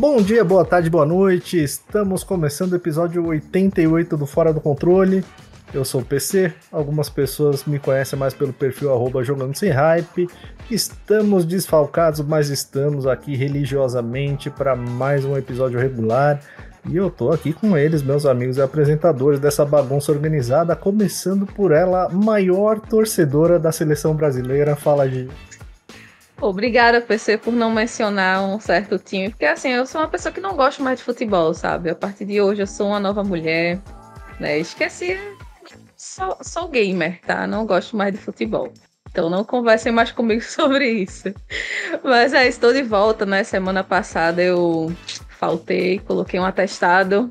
Bom dia, boa tarde, boa noite. Estamos começando o episódio 88 do Fora do Controle. Eu sou o PC, algumas pessoas me conhecem mais pelo perfil arroba jogando sem hype. Estamos desfalcados, mas estamos aqui religiosamente para mais um episódio regular. E eu tô aqui com eles, meus amigos e apresentadores dessa bagunça organizada, começando por ela, maior torcedora da seleção brasileira. Fala, Gi. Obrigada, PC, por não mencionar um certo time, porque assim, eu sou uma pessoa que não gosta mais de futebol, sabe? A partir de hoje eu sou uma nova mulher, né? Esqueci, sou, sou gamer, tá? Não gosto mais de futebol. Então não conversem mais comigo sobre isso. Mas é, estou de volta, né? Semana passada eu faltei, coloquei um atestado,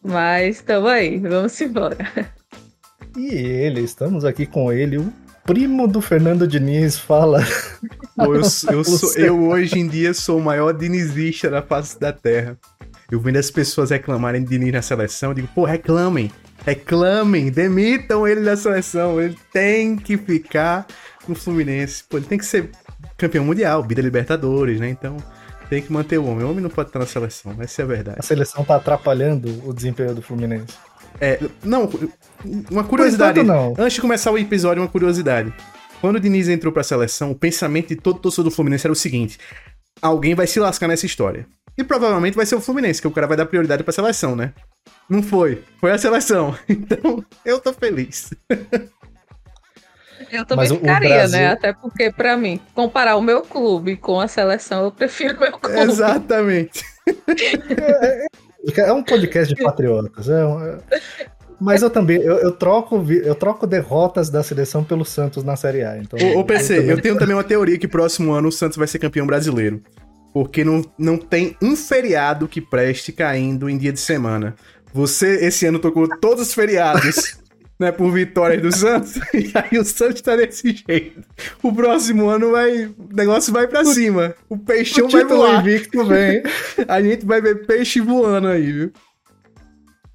mas estamos aí, vamos embora. E ele, estamos aqui com ele, o primo do Fernando Diniz, fala. Pô, eu, eu, sou, eu hoje em dia sou o maior dinizista da face da terra. Eu vendo as pessoas reclamarem de Diniz na seleção, eu digo, pô, reclamem, reclamem, demitam ele da seleção, ele tem que ficar no Fluminense. Pô, ele tem que ser campeão mundial, vida Libertadores, né? Então, tem que manter o homem. O homem não pode estar na seleção, essa é a verdade. A seleção tá atrapalhando o desempenho do Fluminense. É, não, uma curiosidade. Não. Antes de começar o episódio, uma curiosidade. Quando o Diniz entrou pra seleção, o pensamento de todo torcedor do Fluminense era o seguinte: alguém vai se lascar nessa história. E provavelmente vai ser o Fluminense, que o cara vai dar prioridade pra seleção, né? Não foi. Foi a seleção. Então, eu tô feliz. Eu também Mas ficaria, né? Brasil... né? Até porque, para mim, comparar o meu clube com a seleção, eu prefiro o meu clube. Exatamente. É, um podcast de patriotas. É um... É. Mas eu também, eu, eu, troco, eu troco derrotas da seleção pelo Santos na Série A. Então, ô, ô PC, eu, eu tenho também uma teoria que próximo ano o Santos vai ser campeão brasileiro. Porque não, não tem um feriado que preste caindo em dia de semana. Você, esse ano, tocou todos os feriados. né, por vitórias do Santos, e aí o Santos tá desse jeito. O próximo ano vai, o negócio vai para cima. O peixão o vai voar. invicto vem. A gente vai ver peixe voando aí, viu?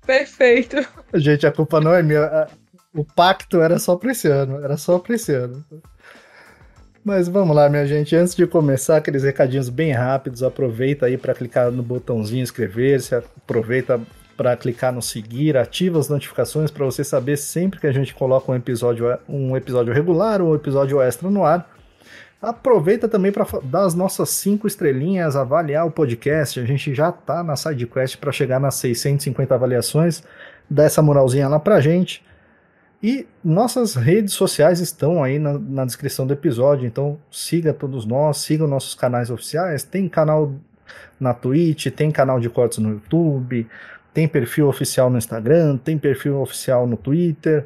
Perfeito. Gente, a culpa não é minha. O pacto era só pra esse ano, era só pra esse ano. Mas vamos lá, minha gente. Antes de começar, aqueles recadinhos bem rápidos, aproveita aí para clicar no botãozinho inscrever-se, aproveita para clicar no seguir, ativa as notificações para você saber sempre que a gente coloca um episódio, um episódio regular ou um episódio extra no ar. Aproveita também para dar as nossas cinco estrelinhas, avaliar o podcast. A gente já tá na SideQuest para chegar nas 650 avaliações. Dá essa moralzinha lá pra gente. E nossas redes sociais estão aí na, na descrição do episódio, então siga todos nós, siga nossos canais oficiais. Tem canal na Twitch, tem canal de cortes no YouTube, tem perfil oficial no Instagram, tem perfil oficial no Twitter.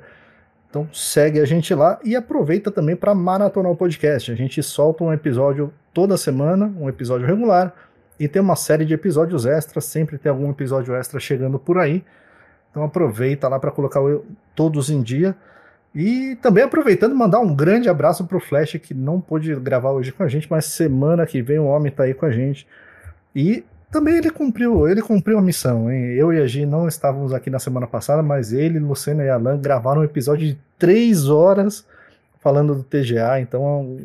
Então segue a gente lá e aproveita também para maratonar o podcast. A gente solta um episódio toda semana, um episódio regular, e tem uma série de episódios extras, sempre tem algum episódio extra chegando por aí. Então aproveita lá para colocar todos em dia. E também aproveitando, mandar um grande abraço pro Flash, que não pôde gravar hoje com a gente, mas semana que vem o homem tá aí com a gente. E também ele cumpriu, ele cumpriu a missão, hein? Eu e a Gi não estávamos aqui na semana passada, mas ele, Luciano e Alan gravaram um episódio de três horas falando do TGA. Então,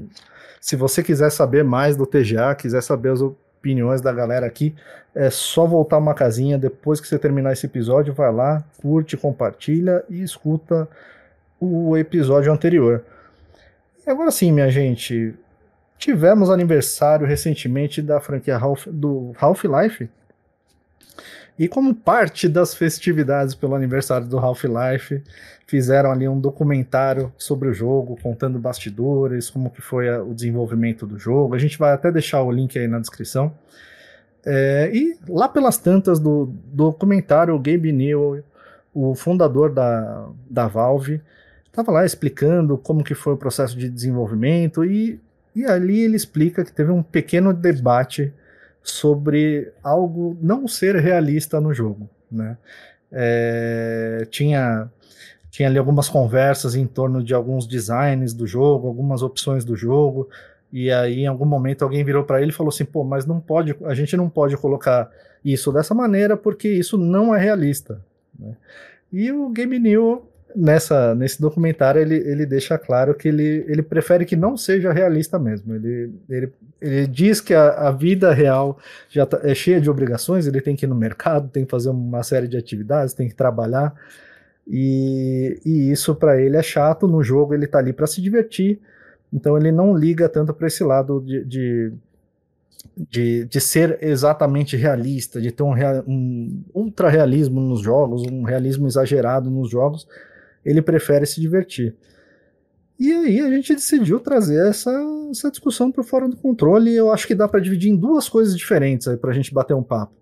se você quiser saber mais do TGA, quiser saber as opiniões da galera aqui, é só voltar uma casinha depois que você terminar esse episódio, vai lá, curte, compartilha e escuta o episódio anterior. Agora sim, minha gente, Tivemos aniversário recentemente da franquia Half, do Half-Life. E como parte das festividades pelo aniversário do Half-Life, fizeram ali um documentário sobre o jogo, contando bastidores, como que foi a, o desenvolvimento do jogo. A gente vai até deixar o link aí na descrição. É, e lá pelas tantas do, do documentário, o Gabe Newell, o fundador da, da Valve, estava lá explicando como que foi o processo de desenvolvimento e e ali ele explica que teve um pequeno debate sobre algo não ser realista no jogo, né? É, tinha tinha ali algumas conversas em torno de alguns designs do jogo, algumas opções do jogo, e aí em algum momento alguém virou para ele e falou assim: "Pô, mas não pode, a gente não pode colocar isso dessa maneira porque isso não é realista", né? E o Game New nessa, nesse documentário ele, ele deixa claro que ele, ele prefere que não seja realista mesmo. Ele, ele, ele diz que a, a vida real já tá, é cheia de obrigações, ele tem que ir no mercado, tem que fazer uma série de atividades, tem que trabalhar. E, e isso para ele é chato. No jogo ele tá ali para se divertir, então ele não liga tanto para esse lado de, de de, de ser exatamente realista, de ter um, um ultra realismo nos jogos, um realismo exagerado nos jogos, ele prefere se divertir. E aí a gente decidiu trazer essa, essa discussão para o Fora do Controle e eu acho que dá para dividir em duas coisas diferentes para a gente bater um papo.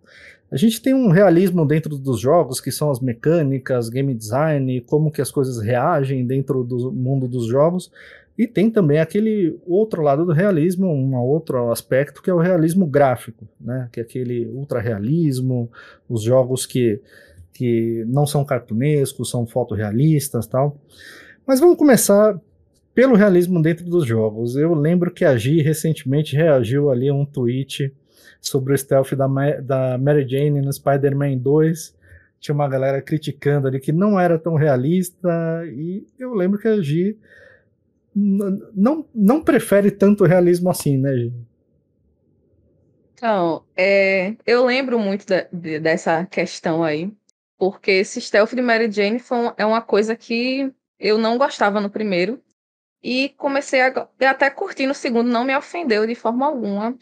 A gente tem um realismo dentro dos jogos, que são as mecânicas, game design, como que as coisas reagem dentro do mundo dos jogos, e tem também aquele outro lado do realismo, um outro aspecto que é o realismo gráfico, né? Que é aquele ultra realismo, os jogos que que não são cartunescos, são fotorrealistas tal. Mas vamos começar pelo realismo dentro dos jogos. Eu lembro que a Gi recentemente reagiu ali a um tweet sobre o stealth da, da Mary Jane no Spider-Man 2. Tinha uma galera criticando ali que não era tão realista, e eu lembro que a Gi não, não prefere tanto realismo assim, né, Gi? Então, é, eu lembro muito de, dessa questão aí, porque esse stealth de Mary Jane foi, é uma coisa que eu não gostava no primeiro. E comecei a, até curtir no segundo, não me ofendeu de forma alguma.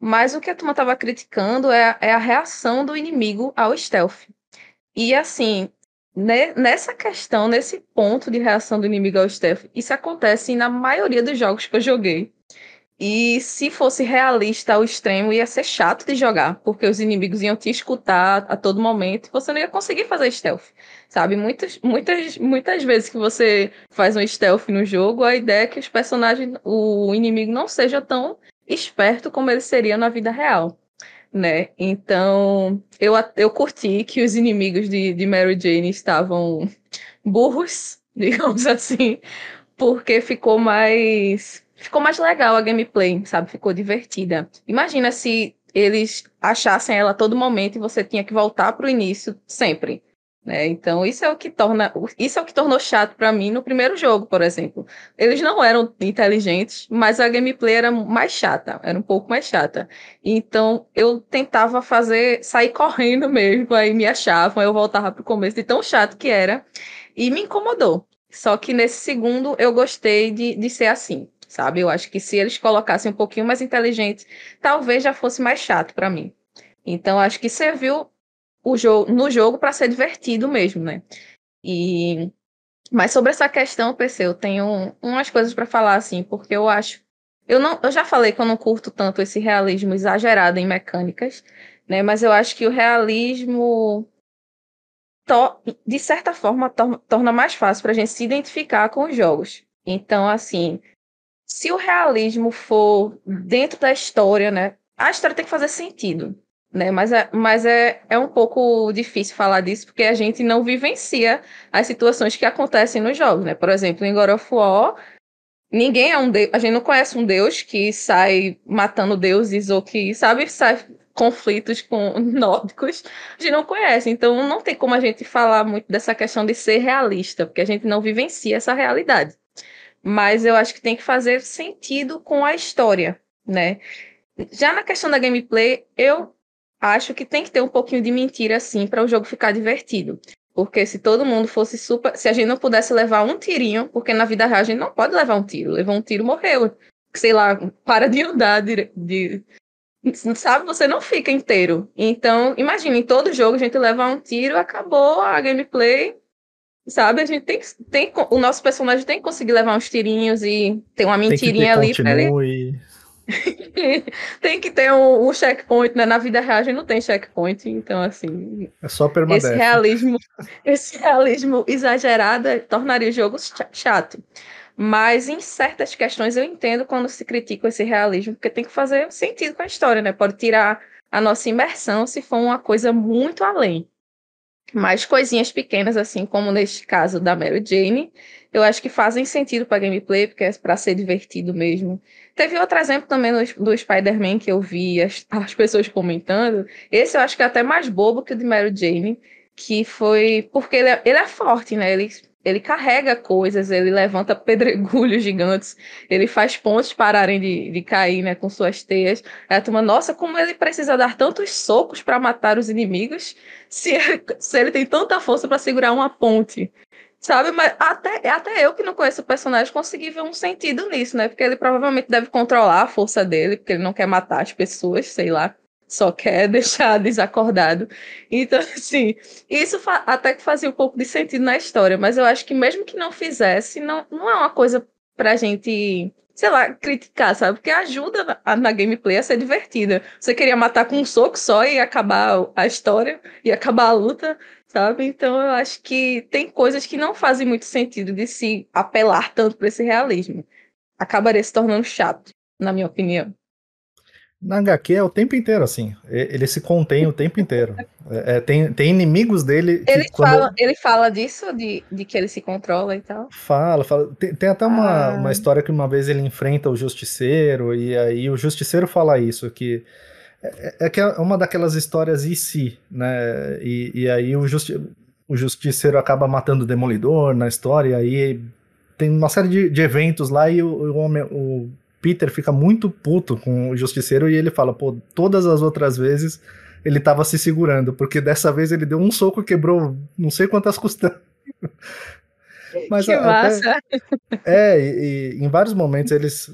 Mas o que a turma estava criticando é, é, a reação do inimigo ao stealth. E assim, nessa questão, nesse ponto de reação do inimigo ao stealth, isso acontece na maioria dos jogos que eu joguei. E se fosse realista ao extremo, ia ser chato de jogar, porque os inimigos iam te escutar a todo momento e você não ia conseguir fazer stealth. Sabe? Muitas, muitas, muitas vezes que você faz um stealth no jogo, a ideia é que os personagens, o inimigo não seja tão esperto como ele seria na vida real. Né? Então, eu, eu curti que os inimigos de, de Mary Jane estavam burros, digamos assim, porque ficou mais ficou mais legal a gameplay, sabe? Ficou divertida. Imagina se eles achassem ela a todo momento e você tinha que voltar para o início sempre. Né? Então isso é o que torna isso é o que tornou chato para mim no primeiro jogo, por exemplo. Eles não eram inteligentes, mas a gameplay era mais chata, era um pouco mais chata. Então eu tentava fazer sair correndo mesmo, aí me achavam, eu voltava para o começo de tão chato que era e me incomodou. Só que nesse segundo eu gostei de, de ser assim sabe? Eu acho que se eles colocassem um pouquinho mais inteligente, talvez já fosse mais chato para mim. Então acho que serviu o jogo no jogo para ser divertido mesmo, né? E mas sobre essa questão, PC, eu tenho umas coisas para falar assim, porque eu acho eu não, eu já falei que eu não curto tanto esse realismo exagerado em mecânicas, né? Mas eu acho que o realismo de certa forma torna mais fácil para a gente se identificar com os jogos. Então, assim, se o realismo for dentro da história, né? A história tem que fazer sentido, né? Mas é, mas é, é um pouco difícil falar disso porque a gente não vivencia as situações que acontecem nos jogos, né? Por exemplo, em God of War, ninguém é um deus, a gente não conhece um deus que sai matando deuses ou que, sabe, sai conflitos com nórdicos, a gente não conhece. Então não tem como a gente falar muito dessa questão de ser realista, porque a gente não vivencia essa realidade mas eu acho que tem que fazer sentido com a história, né? Já na questão da gameplay, eu acho que tem que ter um pouquinho de mentira assim para o jogo ficar divertido. Porque se todo mundo fosse super. Se a gente não pudesse levar um tirinho, porque na vida real a gente não pode levar um tiro. Levou um tiro, morreu. Sei lá, para de andar. De, de, sabe, você não fica inteiro. Então, imagine, em todo jogo a gente leva um tiro, acabou a gameplay, Sabe? A gente tem, tem o nosso personagem tem que conseguir levar uns tirinhos e ter uma mentirinha ali para ele. tem que ter um, um, checkpoint, né? Na vida real a gente não tem checkpoint, então assim. É só permadeath. Esse realismo, esse realismo exagerado tornaria o jogo chato. Mas em certas questões eu entendo quando se critica esse realismo, porque tem que fazer sentido com a história, né? Pode tirar a nossa imersão se for uma coisa muito além. Mas coisinhas pequenas, assim como neste caso da Mary Jane, eu acho que fazem sentido para gameplay, porque é para ser divertido mesmo. Teve outro exemplo também no, do Spider-Man que eu vi as, as pessoas comentando. Esse eu acho que é até mais bobo que o de Mary Jane, que foi porque ele é, ele é forte, né? Ele ele carrega coisas, ele levanta pedregulhos gigantes, ele faz pontes pararem de, de cair, né, com suas teias. Aí a turma, nossa, como ele precisa dar tantos socos para matar os inimigos, se ele, se ele tem tanta força para segurar uma ponte. Sabe, mas até, até eu que não conheço o personagem consegui ver um sentido nisso, né? Porque ele provavelmente deve controlar a força dele, porque ele não quer matar as pessoas, sei lá só quer deixar desacordado. Então, assim, isso até que fazia um pouco de sentido na história, mas eu acho que mesmo que não fizesse, não, não é uma coisa pra gente, sei lá, criticar, sabe? Porque ajuda na, na gameplay a ser divertida. Você queria matar com um soco só e acabar a história, e acabar a luta, sabe? Então eu acho que tem coisas que não fazem muito sentido de se apelar tanto para esse realismo. Acabaria se tornando chato, na minha opinião. Na HQ é o tempo inteiro, assim. Ele se contém o tempo inteiro. É, é tem, tem inimigos dele. Ele, fala, quando... ele fala disso, de, de que ele se controla e tal? Fala, fala. Tem, tem até uma, ah. uma história que uma vez ele enfrenta o Justiceiro, e aí o Justiceiro fala isso, que. É, é que é uma daquelas histórias e si, né? E, e aí o, justi o Justiceiro acaba matando o Demolidor na história, e aí tem uma série de, de eventos lá e o, o, homem, o Peter fica muito puto com o Justiceiro e ele fala, pô, todas as outras vezes ele tava se segurando, porque dessa vez ele deu um soco e quebrou não sei quantas costelas. Mas que massa! é, e, e, em vários momentos eles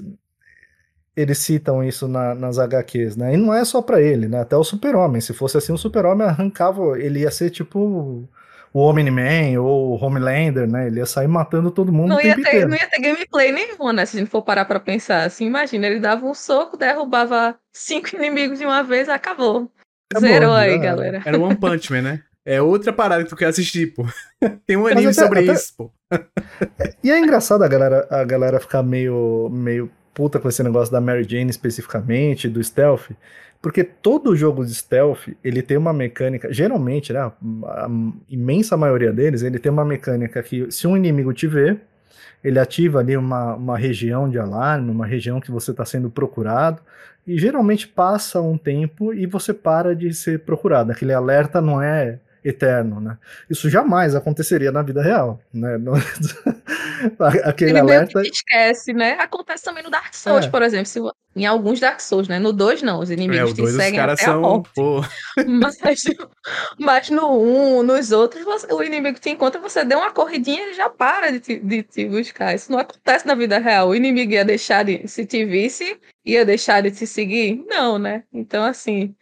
eles citam isso na, nas HQs, né? E não é só para ele, né? Até o Super-Homem. Se fosse assim, o Super-Homem arrancava, ele ia ser tipo o Omni-Man ou o Homelander, né? Ele ia sair matando todo mundo não ia ter, Não ia ter gameplay nenhuma, né? Se a gente for parar pra pensar. Assim, imagina, ele dava um soco, derrubava cinco inimigos de uma vez, acabou. acabou Zerou aí, era. galera. Era One Punch Man, né? É outra parada que tu quer assistir, pô. Tem um anime até, sobre até... isso, pô. e é engraçado a galera, a galera ficar meio, meio puta com esse negócio da Mary Jane especificamente, do stealth, porque todo jogo de stealth, ele tem uma mecânica, geralmente, né, a imensa maioria deles, ele tem uma mecânica que se um inimigo te vê, ele ativa ali uma, uma região de alarme, uma região que você está sendo procurado, e geralmente passa um tempo e você para de ser procurado. Aquele alerta não é eterno, né? Isso jamais aconteceria na vida real, né? Aquele Ele alerta... meio que esquece, né? Acontece também no Dark Souls, é. por exemplo, se, em alguns Dark Souls, né? No 2 não, os inimigos é, te seguem até são, a morte. Mas, mas no 1, um, nos outros, você, o inimigo te encontra, você deu uma corridinha, ele já para de te, de te buscar. Isso não acontece na vida real. O inimigo ia deixar de, se te visse, ia deixar de te seguir? Não, né? Então, assim...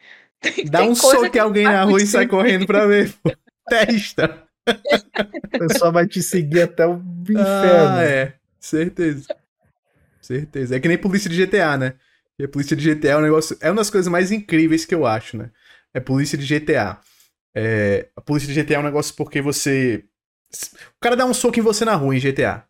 Tem, Dá tem um soco que alguém na rua e sai correndo pra ver. Testa. O pessoal vai te seguir até o inferno. Ah, é. Certeza. Certeza. É que nem polícia de GTA, né? E a polícia de GTA é um negócio. É uma das coisas mais incríveis que eu acho, né? É polícia de GTA. É, a polícia de GTA é um negócio porque você. O cara dá um soco em você na rua em GTA.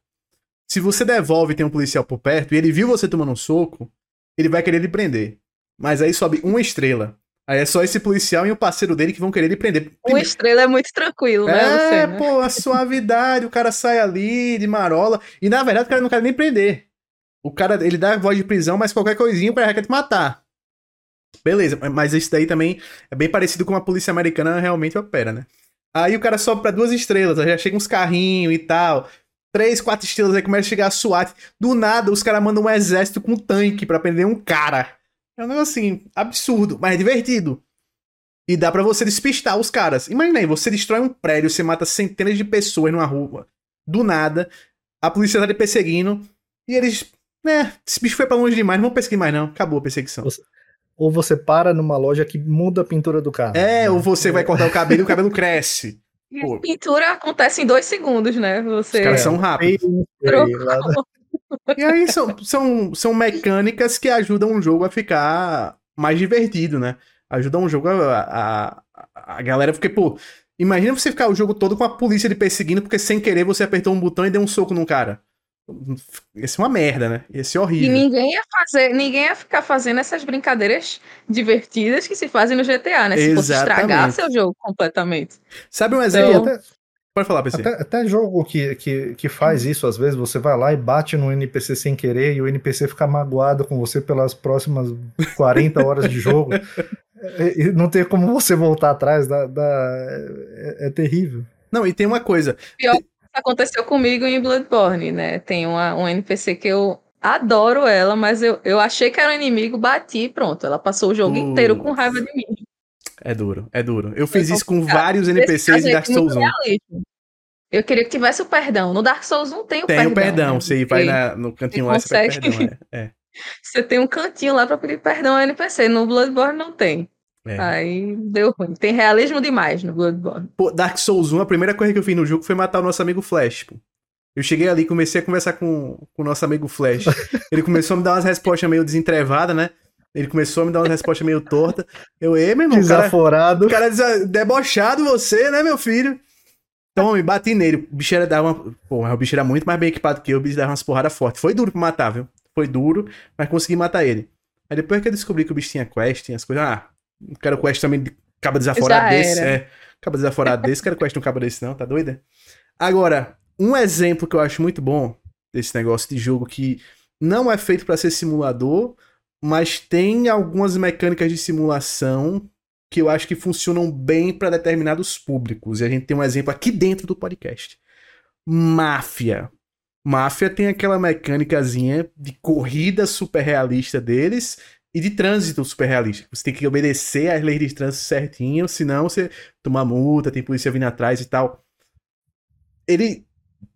Se você devolve e tem um policial por perto e ele viu você tomando um soco, ele vai querer lhe prender. Mas aí sobe uma estrela. Aí é só esse policial e o parceiro dele que vão querer lhe prender. O estrela é muito tranquilo, né? É, você, né? pô, a suavidade, o cara sai ali de marola. E na verdade o cara não quer nem prender. O cara, ele dá voz de prisão, mas qualquer coisinha o cara quer te matar. Beleza, mas isso daí também é bem parecido com a polícia americana realmente opera, né? Aí o cara sobe pra duas estrelas, já chega uns carrinhos e tal. Três, quatro estrelas, aí começa a chegar a SWAT. Do nada, os caras mandam um exército com um tanque para prender um cara. É um negócio assim, absurdo, mas é divertido. E dá para você despistar os caras. Imagina aí, você destrói um prédio, você mata centenas de pessoas numa rua, do nada, a polícia tá te perseguindo, e eles, né, esse bicho foi pra longe demais, não vamos perseguir mais não, acabou a perseguição. Você, ou você para numa loja que muda a pintura do carro. É, né? ou você é. vai cortar o cabelo e o cabelo cresce. E a pintura acontece em dois segundos, né? Você... Os caras são rápidos. E aí são, são, são mecânicas que ajudam o jogo a ficar mais divertido, né? Ajudam o jogo a, a, a galera. Porque, pô, imagina você ficar o jogo todo com a polícia lhe perseguindo porque sem querer você apertou um botão e deu um soco num cara. Ia ser uma merda, né? Ia ser horrível. E ninguém ia fazer, ninguém ia ficar fazendo essas brincadeiras divertidas que se fazem no GTA, né? Se Exatamente. fosse estragar seu jogo completamente. Sabe um exemplo? Então, Pode falar, PC. Até, até, jogo que, que, que faz isso, às vezes, você vai lá e bate no NPC sem querer e o NPC fica magoado com você pelas próximas 40 horas de jogo. E não tem como você voltar atrás, dá, dá é, é, terrível. Não, e tem uma coisa. Pior aconteceu comigo em Bloodborne, né? Tem uma, um NPC que eu adoro ela, mas eu, eu achei que era um inimigo, bati e pronto. Ela passou o jogo inteiro com raiva de mim. É duro, é duro. Eu fiz isso com vários NPCs em Dark Souls 1. Eu queria que tivesse o perdão. No Dark Souls não tem o tem perdão. Tem o perdão. Né? Você vai na, no cantinho lá, você pede perdão. É, é. Você tem um cantinho lá pra pedir perdão ao NPC. No Bloodborne não tem. É. Aí deu ruim. Tem realismo demais no Bloodborne. Pô, Dark Souls 1, a primeira coisa que eu fiz no jogo foi matar o nosso amigo Flash, pô. Eu cheguei ali, comecei a conversar com, com o nosso amigo Flash. Ele começou a me dar umas respostas meio desentrevadas, né? Ele começou a me dar umas respostas meio tortas. Eu, ei, meu irmão. Desaforado. O cara, cara debochado você, né, meu filho? Então, me bati nele. O bicho era dar uma. Porra, o bicho era muito mais bem equipado que eu, o bicho dava umas porradas fortes. Foi duro pra matar, viu? Foi duro, mas consegui matar ele. Aí depois que eu descobri que o bicho tinha quest, tinha as coisas. Ah, não quero quest também de cabo desaforado desse. É, cabo desaforado desse, quero quest um cabo desse, não, tá doida? Agora, um exemplo que eu acho muito bom desse negócio de jogo que não é feito para ser simulador, mas tem algumas mecânicas de simulação que eu acho que funcionam bem para determinados públicos. E a gente tem um exemplo aqui dentro do podcast. Máfia. Máfia tem aquela mecânicazinha de corrida super realista deles e de trânsito super realista. Você tem que obedecer às leis de trânsito certinho, senão você toma multa, tem polícia vindo atrás e tal. Ele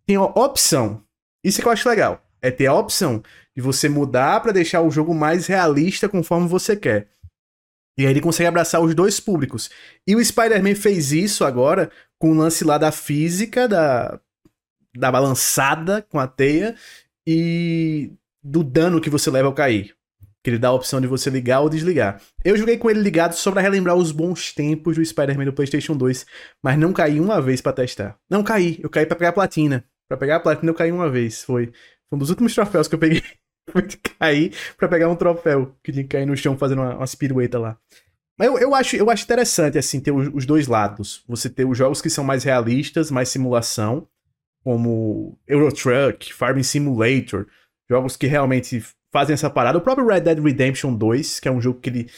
tem a opção. Isso é que eu acho legal. É ter a opção de você mudar para deixar o jogo mais realista conforme você quer. E aí ele consegue abraçar os dois públicos. E o Spider-Man fez isso agora com o lance lá da física, da, da balançada com a teia e do dano que você leva ao cair. Que ele dá a opção de você ligar ou desligar. Eu joguei com ele ligado só pra relembrar os bons tempos do Spider-Man do PlayStation 2, mas não caí uma vez para testar. Não caí, eu caí para pegar a platina. Para pegar a platina eu caí uma vez, foi. Foi um dos últimos troféus que eu peguei. Foi de cair pra pegar um troféu que tinha que cair no chão fazendo uma, umas lá. Mas eu, eu, acho, eu acho interessante, assim, ter os, os, dois lados. Você ter os jogos que são mais realistas, mais simulação, como Euro Truck, Farming Simulator, jogos que realmente fazem essa parada. O próprio Red Dead Redemption 2, que é um jogo que ele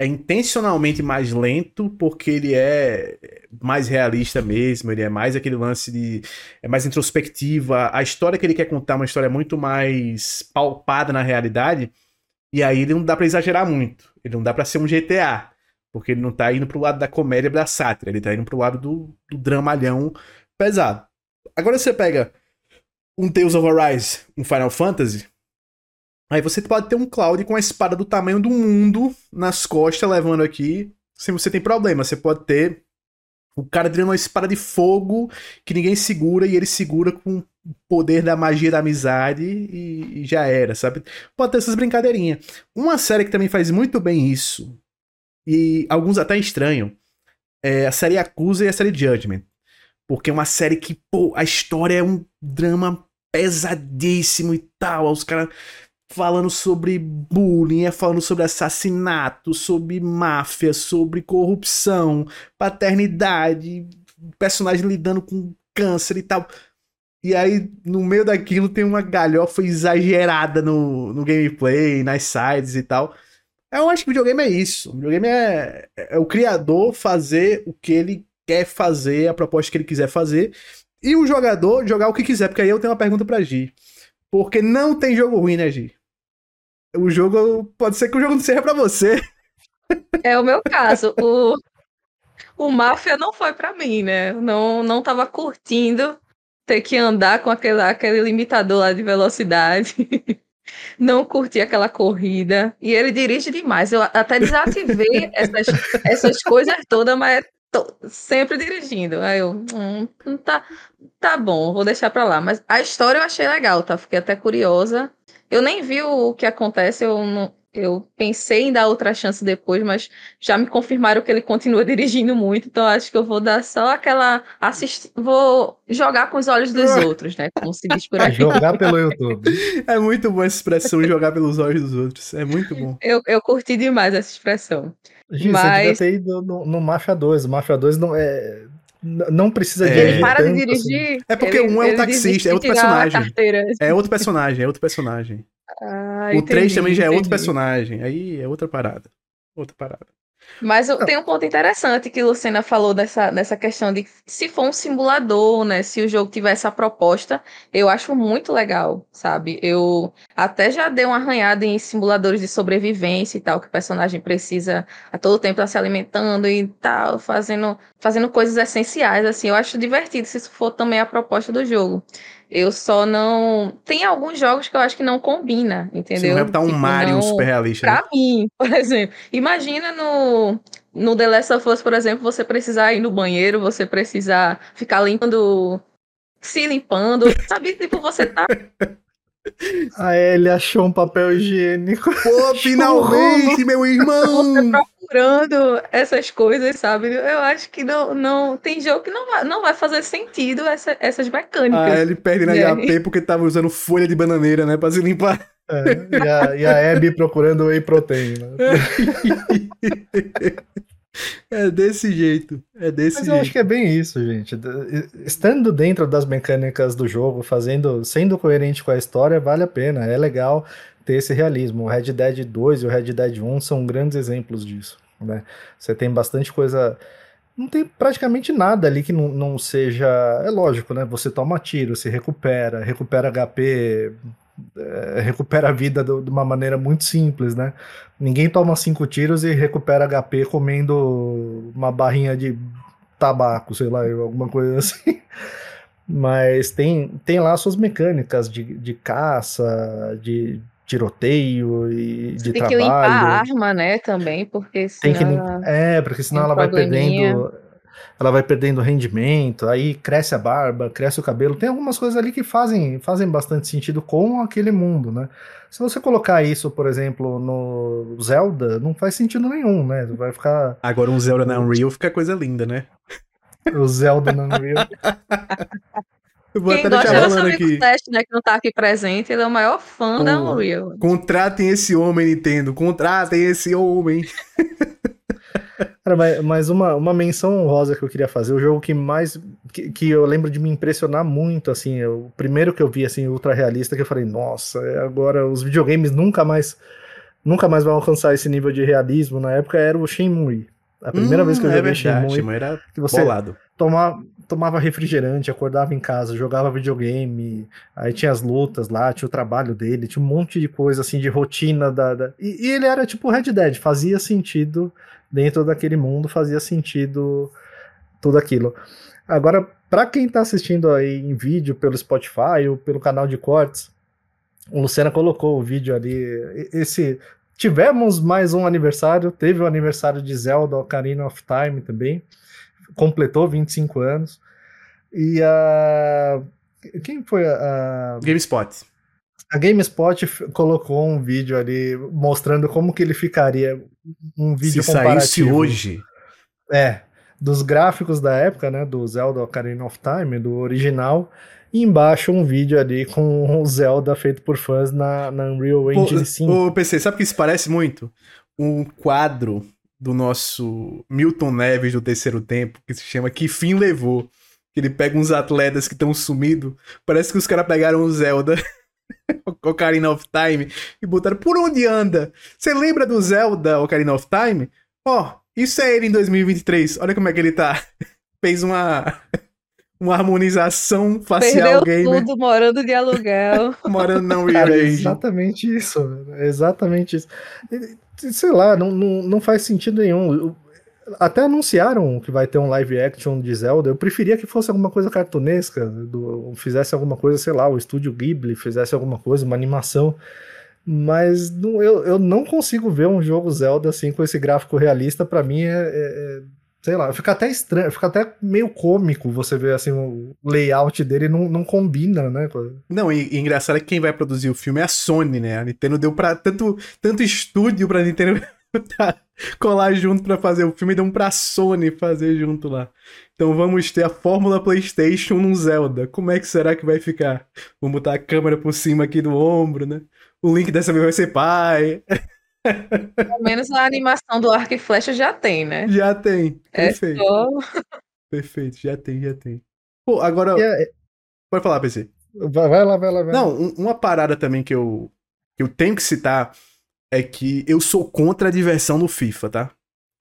é intencionalmente mais lento porque ele é mais realista mesmo, ele é mais aquele lance de é mais introspectiva, a história que ele quer contar é uma história muito mais palpada na realidade, e aí ele não dá para exagerar muito. Ele não dá para ser um GTA, porque ele não tá indo pro lado da comédia da sátira, ele tá indo pro lado do, do dramalhão pesado. Agora você pega um Tales of Arise, um Final Fantasy, Aí você pode ter um Cloud com a espada do tamanho do mundo nas costas, levando aqui. Se você tem problema, você pode ter o cara tirando uma espada de fogo que ninguém segura e ele segura com o poder da magia da amizade e, e já era, sabe? Pode ter essas brincadeirinhas. Uma série que também faz muito bem isso, e alguns até estranham, é a série Acusa e a série Judgment. Porque é uma série que, pô, a história é um drama pesadíssimo e tal. Os caras falando sobre bullying, é falando sobre assassinato, sobre máfia, sobre corrupção, paternidade, personagem lidando com câncer e tal. E aí, no meio daquilo, tem uma galhofa exagerada no, no gameplay, nas sides e tal. Eu acho que o videogame é isso. O videogame é, é o criador fazer o que ele quer fazer, a proposta que ele quiser fazer, e o jogador jogar o que quiser. Porque aí eu tenho uma pergunta pra Gi. Porque não tem jogo ruim, né, Gi? O jogo. Pode ser que o jogo não seja pra você. É o meu caso. O, o Máfia não foi para mim, né? Não, não tava curtindo ter que andar com aquele, aquele limitador lá de velocidade. Não curti aquela corrida. E ele dirige demais. Eu até desativei essas, essas coisas todas, mas tô sempre dirigindo. Aí eu, hum, tá, tá bom, vou deixar pra lá. Mas a história eu achei legal, tá? Fiquei até curiosa. Eu nem vi o que acontece, eu não, eu pensei em dar outra chance depois, mas já me confirmaram que ele continua dirigindo muito, então acho que eu vou dar só aquela assist... vou jogar com os olhos dos outros, né? Como se diz por aí. Jogar pelo YouTube. É muito boa essa expressão, jogar pelos olhos dos outros. É muito bom. Eu, eu curti demais essa expressão. Giz, mas... você devia ter ido no, no Mafia 2. O Mafia 2 não é não precisa é. dirigir. Ele para tanto, de dirigir. Assim. É porque ele, um é o taxista, é outro personagem. É outro personagem, é outro personagem. Ah, o entendi, 3 também já é entendi. outro personagem. Aí é outra parada. Outra parada. Mas eu, tem um ponto interessante que Lucena falou dessa, dessa questão de se for um simulador, né? Se o jogo tiver essa proposta, eu acho muito legal, sabe? Eu até já dei uma arranhada em simuladores de sobrevivência e tal, que o personagem precisa a todo tempo estar tá se alimentando e tal, fazendo, fazendo coisas essenciais, assim. Eu acho divertido se isso for também a proposta do jogo. Eu só não. Tem alguns jogos que eu acho que não combina, entendeu? Você não vai botar um tipo, Mario não... super realista. Pra né? mim, por exemplo. Imagina no, no The Last of Us, por exemplo, você precisar ir no banheiro, você precisar ficar limpando. Se limpando, sabe? Tipo, você tá Ah, ele achou um papel higiênico. Pô, finalmente, meu irmão! Você procurando essas coisas, sabe? Eu acho que não, não tem jogo que não vai, não vai fazer sentido essa, essas mecânicas. Ah, ele perde na HP porque tava usando folha de bananeira, né? Pra se limpar. É, e, a, e a Abby procurando whey protein. Né? É desse jeito. É desse Mas jeito. eu acho que é bem isso, gente. Estando dentro das mecânicas do jogo, fazendo, sendo coerente com a história, vale a pena. É legal ter esse realismo. O Red Dead 2 e o Red Dead 1 são grandes exemplos disso. Né? Você tem bastante coisa. Não tem praticamente nada ali que não, não seja. É lógico, né? Você toma tiro, se recupera, recupera HP, é, recupera a vida do, de uma maneira muito simples, né? Ninguém toma cinco tiros e recupera HP comendo uma barrinha de tabaco, sei lá, alguma coisa assim. Mas tem, tem lá suas mecânicas de, de caça, de tiroteio e de tem trabalho. Tem que limpar a arma, né, também, porque senão... Tem que, é, porque senão ela vai perdendo ela vai perdendo rendimento, aí cresce a barba, cresce o cabelo. Tem algumas coisas ali que fazem, fazem bastante sentido com aquele mundo, né? Se você colocar isso, por exemplo, no Zelda, não faz sentido nenhum, né? Vai ficar. Agora um Zelda na Unreal fica coisa linda, né? O Zelda na Unreal. Eu vou Quem até gosta é o aqui. Teste, né, que não tá aqui presente, ele é o maior fã o... da Unreal. Contratem esse homem, Nintendo. Contratem esse homem. Cara, mas, uma, uma menção honrosa que eu queria fazer, o jogo que mais. Que, que eu lembro de me impressionar muito, assim, o primeiro que eu vi, assim, ultra realista, que eu falei, nossa, é agora os videogames nunca mais. Nunca mais vão alcançar esse nível de realismo. Na época era o Shenmue. A primeira hum, vez que eu joguei é verdade, Shenmue, era que você bolado. Tomava, tomava refrigerante, acordava em casa, jogava videogame, aí tinha as lutas lá, tinha o trabalho dele, tinha um monte de coisa assim de rotina da, da... E, e, ele era tipo Red Dead, fazia sentido dentro daquele mundo fazia sentido tudo aquilo. Agora, para quem está assistindo aí em vídeo pelo Spotify ou pelo canal de cortes, o Luciana colocou o vídeo ali. Esse tivemos mais um aniversário, teve o aniversário de Zelda Ocarina of Time também, completou 25 anos. E a quem foi a, GameSpot. A GameSpot colocou um vídeo ali mostrando como que ele ficaria um vídeo Se comparativo. saísse hoje. É, dos gráficos da época, né, do Zelda Ocarina of Time, do original, e embaixo um vídeo ali com o Zelda feito por fãs na, na Unreal Engine Pô, 5. Ô, PC, sabe o que isso parece muito? Um quadro do nosso Milton Neves do Terceiro Tempo, que se chama Que Fim Levou. Que ele pega uns atletas que estão sumidos. Parece que os caras pegaram o Zelda Ocarina of Time e botaram por onde anda. Você lembra do Zelda Ocarina of Time? Ó, oh, isso é ele em 2023. Olha como é que ele tá. Fez uma uma harmonização facial Perdeu gamer. tudo morando de aluguel. morando na Unreal É exatamente isso, exatamente isso. Sei lá, não, não, não faz sentido nenhum. Até anunciaram que vai ter um live action de Zelda. Eu preferia que fosse alguma coisa cartunesca, do, fizesse alguma coisa, sei lá, o estúdio Ghibli fizesse alguma coisa, uma animação. Mas não, eu, eu não consigo ver um jogo Zelda assim com esse gráfico realista. Para mim é, é, é, sei lá, fica até estranho, fica até meio cômico você ver assim o layout dele não, não combina, né? Não, e, e engraçado é que quem vai produzir o filme é a Sony, né? A Nintendo deu para tanto tanto estúdio para Nintendo colar junto para fazer o filme, dão pra Sony fazer junto lá. Então vamos ter a fórmula PlayStation no Zelda. Como é que será que vai ficar? Vamos botar a câmera por cima aqui do ombro, né? O Link dessa vez vai ser pai. Pelo menos a animação do arco e flecha já tem, né? Já tem. É Perfeito. É só... Perfeito, já tem, já tem. Pô, agora. Yeah. É- Pode falar, PC. Vai, vai, lá, vai lá, vai Não, um, uma parada também que eu, que eu tenho que citar é que eu sou contra a diversão no FIFA, tá?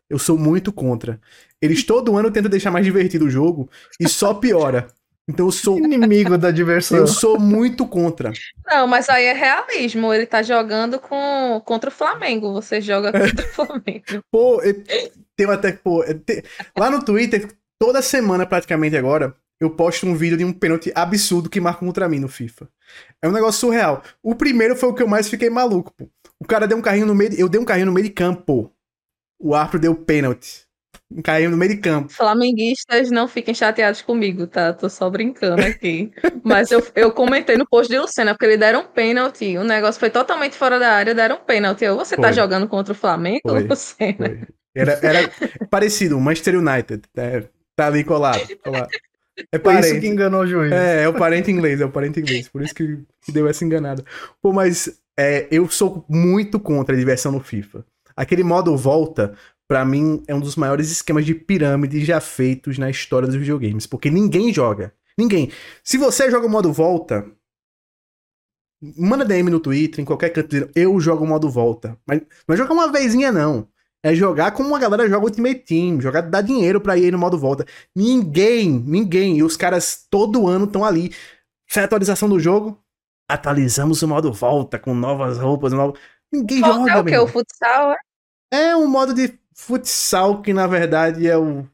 Eu sou muito contra. Eles todo ano tentam deixar mais divertido o jogo e só piora. Então eu sou inimigo da diversão. Eu sou muito contra. Não, mas aí é realismo. Ele tá jogando com, contra o Flamengo. Você joga contra o Flamengo. Pô, tem até. Pô, tem, lá no Twitter, toda semana praticamente agora, eu posto um vídeo de um pênalti absurdo que marca contra mim no FIFA. É um negócio surreal. O primeiro foi o que eu mais fiquei maluco, pô. O cara deu um carrinho no meio. Eu dei um carrinho no meio de campo. O árbitro deu pênalti. Um carrinho no meio de campo. Flamenguistas não fiquem chateados comigo, tá? Tô só brincando aqui. Mas eu, eu comentei no post de Lucena, porque eles deram pênalti. O negócio foi totalmente fora da área, deram pênalti. Eu, você tá foi. tá jogando contra o Flamengo, foi. Lucena? Foi. Era, era parecido, Manchester United. É, tá ali colado. colado. É por isso que enganou o juiz. É, é o parente inglês, é o parente inglês. Por isso que, que deu essa enganada. Pô, mas é, eu sou muito contra a diversão no FIFA. Aquele modo volta, para mim, é um dos maiores esquemas de pirâmide já feitos na história dos videogames. Porque ninguém joga. Ninguém. Se você joga o modo volta, manda DM no Twitter, em qualquer canto, eu jogo o modo volta. Mas não é jogar uma vezinha, não. É jogar como uma galera joga Ultimate Team, jogar dar dinheiro pra ir no modo volta. Ninguém, ninguém. E os caras todo ano estão ali. Sai atualização do jogo, atualizamos o modo volta com novas roupas, novo... ninguém volta joga. É o que? O futsal? É? é um modo de futsal que na verdade é o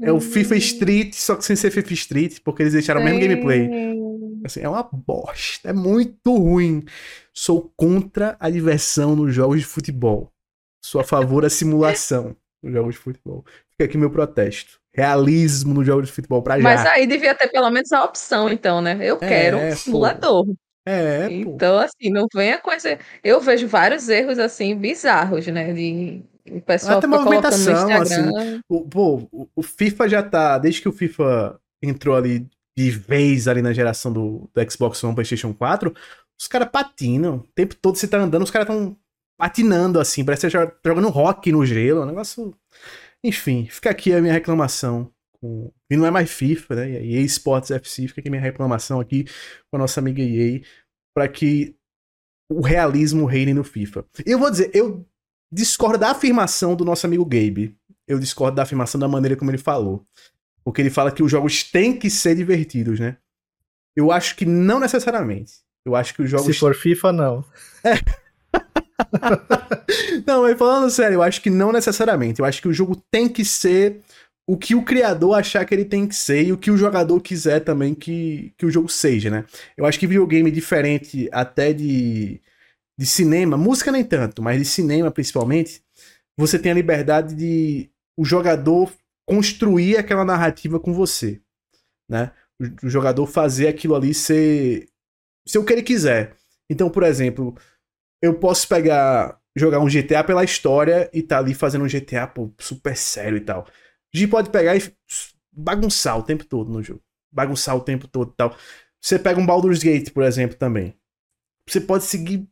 é o FIFA hum. Street, só que sem ser FIFA Street, porque eles deixaram o mesmo gameplay. Assim, é uma bosta, é muito ruim. Sou contra a diversão nos jogos de futebol. Sou a favor da simulação nos jogos de futebol. Fica aqui meu protesto. Realismo no jogo de futebol pra já. Mas aí devia ter pelo menos a opção, então, né? Eu é, quero um simulador. Pô. É, então, pô. assim, não venha com esse. Eu vejo vários erros, assim, bizarros, né? De o pessoal Até movimentação, assim. O, pô, o FIFA já tá. Desde que o FIFA entrou ali de vez ali na geração do, do Xbox One, PlayStation 4, os caras patinam. O tempo todo você tá andando, os caras tão patinando assim, parece que você tá jogando rock no gelo, um negócio. Enfim, fica aqui a minha reclamação. E não é mais FIFA, né? E EA Sports FC, fica aqui a minha reclamação aqui com a nossa amiga EA, para que o realismo reine no FIFA. Eu vou dizer, eu discordo da afirmação do nosso amigo Gabe. Eu discordo da afirmação da maneira como ele falou. Porque ele fala que os jogos têm que ser divertidos, né? Eu acho que não necessariamente. Eu acho que os jogos. Se for FIFA, não. É. não, mas falando sério, eu acho que não necessariamente. Eu acho que o jogo tem que ser o que o criador achar que ele tem que ser e o que o jogador quiser também que, que o jogo seja, né? Eu acho que videogame diferente até de de cinema, música nem tanto, mas de cinema principalmente, você tem a liberdade de o jogador construir aquela narrativa com você, né? O, jogador fazer aquilo ali ser, ser o que ele quiser. Então, por exemplo, eu posso pegar, jogar um GTA pela história e tá ali fazendo um GTA pô, super sério e tal. Gente pode pegar e bagunçar o tempo todo no jogo. Bagunçar o tempo todo e tal. Você pega um Baldur's Gate, por exemplo, também. Você pode seguir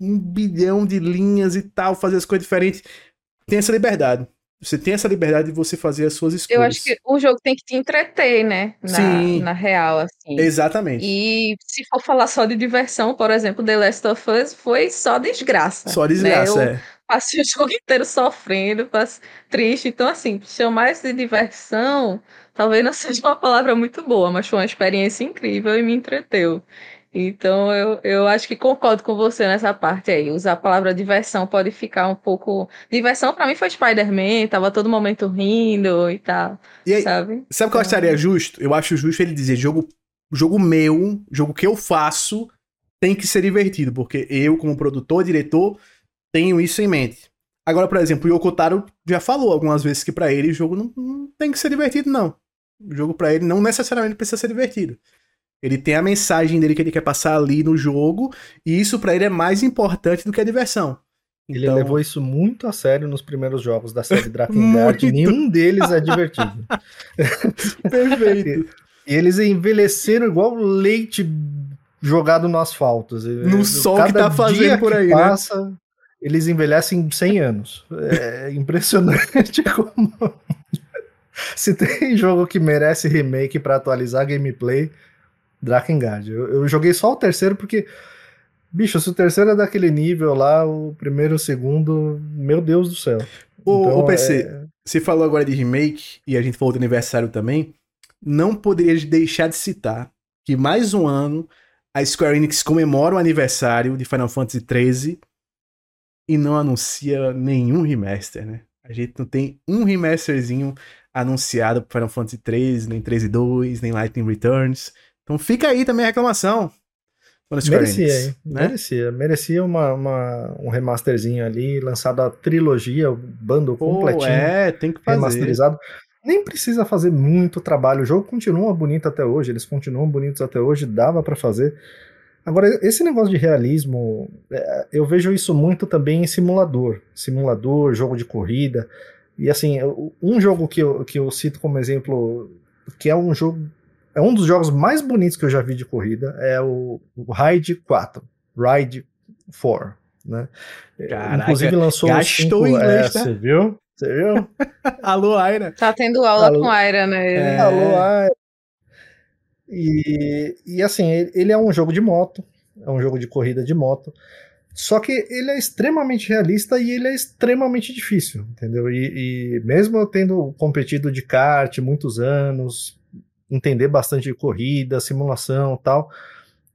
um bilhão de linhas e tal, fazer as coisas diferentes. Tem essa liberdade. Você tem essa liberdade de você fazer as suas escolhas. Eu acho que o jogo tem que te entreter, né? Na, Sim. Na real, assim. Exatamente. E se for falar só de diversão, por exemplo, The Last of Us foi só desgraça. Só desgraça, né? Eu é. Passei o jogo inteiro sofrendo, triste. Então, assim, chamar isso de diversão talvez não seja uma palavra muito boa, mas foi uma experiência incrível e me entreteu. Então eu, eu acho que concordo com você nessa parte aí. Usar a palavra diversão pode ficar um pouco. Diversão para mim foi Spider-Man, tava todo momento rindo e tal. E aí, sabe? Sabe o que eu acharia justo? Eu acho justo ele dizer: jogo, jogo meu, jogo que eu faço, tem que ser divertido, porque eu, como produtor, diretor, tenho isso em mente. Agora, por exemplo, o Yokotaro já falou algumas vezes que para ele o jogo não, não tem que ser divertido, não. O jogo para ele não necessariamente precisa ser divertido. Ele tem a mensagem dele que ele quer passar ali no jogo, e isso para ele é mais importante do que a diversão. Ele então... levou isso muito a sério nos primeiros jogos da série Drakengard, nenhum deles é divertido. Perfeito. E eles envelheceram igual leite jogado no asfalto. No sol Cada que tá fazendo por aí, né? passa, né? Eles envelhecem 100 anos. É impressionante como... Se tem jogo que merece remake para atualizar a gameplay, Drakengard. Eu, eu joguei só o terceiro porque, bicho, se o terceiro é daquele nível lá, o primeiro e o segundo, meu Deus do céu. O, então, PC, é... você falou agora de remake e a gente falou do aniversário também. Não poderia deixar de citar que mais um ano a Square Enix comemora o aniversário de Final Fantasy XIII e não anuncia nenhum remaster, né? A gente não tem um remasterzinho anunciado para Final Fantasy XIII, nem 13 2, nem Lightning Returns. Então fica aí também a reclamação. Merecia, hein? Né? Merecia. Merecia uma, uma, um remasterzinho ali, lançado a trilogia, o bando Pô, completinho. É, tem que fazer. Remasterizado. Nem precisa fazer muito trabalho. O jogo continua bonito até hoje, eles continuam bonitos até hoje, dava para fazer. Agora, esse negócio de realismo, é, eu vejo isso muito também em simulador. Simulador, jogo de corrida. E assim, um jogo que eu, que eu cito como exemplo, que é um jogo. É um dos jogos mais bonitos que eu já vi de corrida, é o, o Ride 4. Ride 4. Né? Caraca, Inclusive lançou gastou o 5, inglês, é, tá? Você viu? Você viu? Alô, Aira. Tá tendo aula Alô, com Aira, né? É... Alô, Aira. E, e assim, ele é um jogo de moto, é um jogo de corrida de moto. Só que ele é extremamente realista e ele é extremamente difícil, entendeu? E, e mesmo eu tendo competido de kart muitos anos, entender bastante de corrida, simulação tal,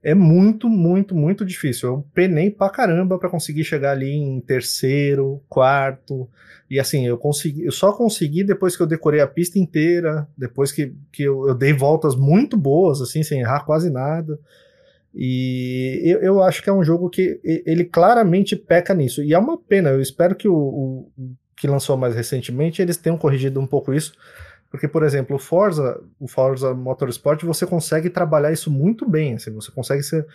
é muito, muito, muito difícil. Eu penei pra caramba para conseguir chegar ali em terceiro, quarto. E assim, eu consegui, eu só consegui depois que eu decorei a pista inteira, depois que, que eu, eu dei voltas muito boas, assim, sem errar quase nada. E eu, eu, acho que é um jogo que ele claramente peca nisso. E é uma pena, eu espero que o, o que lançou mais recentemente eles tenham corrigido um pouco isso porque, por exemplo, o Forza, o Forza Motorsport, você consegue trabalhar isso muito bem. Assim, você consegue ser.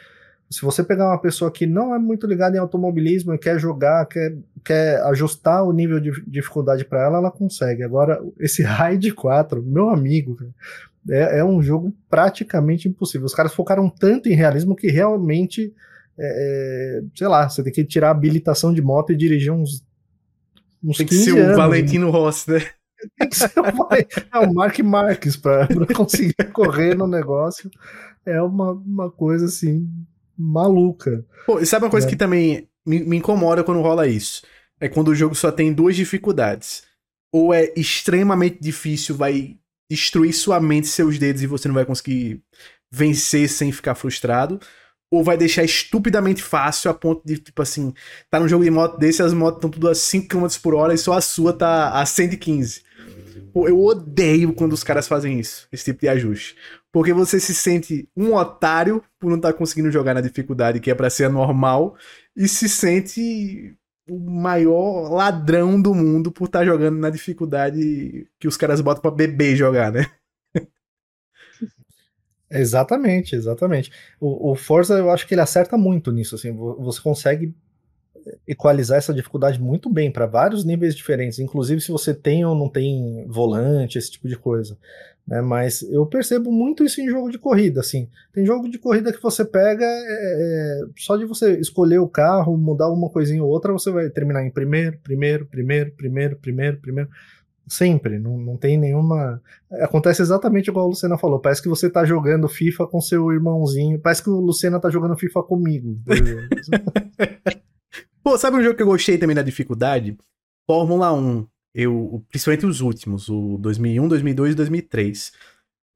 Se você pegar uma pessoa que não é muito ligada em automobilismo e quer jogar, quer, quer ajustar o nível de dificuldade para ela, ela consegue. Agora, esse Raid 4, meu amigo, é, é, um jogo praticamente impossível. Os caras focaram tanto em realismo que realmente, é, é sei lá, você tem que tirar a habilitação de moto e dirigir uns. uns tem que ser o Valentino Rossi, né? É o Mark Marques para conseguir correr no negócio. É uma, uma coisa assim maluca. Pô, sabe uma coisa é. que também me, me incomoda quando rola isso? É quando o jogo só tem duas dificuldades. Ou é extremamente difícil, vai destruir sua mente, seus dedos e você não vai conseguir vencer sem ficar frustrado ou vai deixar estupidamente fácil a ponto de, tipo assim, tá num jogo de moto desse, as motos estão tudo a 5 km por hora e só a sua tá a 115. Pô, eu odeio quando os caras fazem isso, esse tipo de ajuste. Porque você se sente um otário por não estar tá conseguindo jogar na dificuldade que é para ser normal e se sente o maior ladrão do mundo por estar tá jogando na dificuldade que os caras botam para beber jogar, né? Exatamente, exatamente. O, o Forza eu acho que ele acerta muito nisso, assim, você consegue equalizar essa dificuldade muito bem para vários níveis diferentes, inclusive se você tem ou não tem volante, esse tipo de coisa. Né? Mas eu percebo muito isso em jogo de corrida. Assim, tem jogo de corrida que você pega, é, é, só de você escolher o carro, mudar uma coisinha ou outra, você vai terminar em primeiro, primeiro, primeiro, primeiro, primeiro, primeiro. Sempre, não, não tem nenhuma. Acontece exatamente igual a Lucena falou. Parece que você tá jogando FIFA com seu irmãozinho. Parece que o Lucena tá jogando FIFA comigo. Pô, sabe um jogo que eu gostei também da dificuldade? Fórmula 1. Eu, principalmente os últimos, o 2001, 2002 e 2003.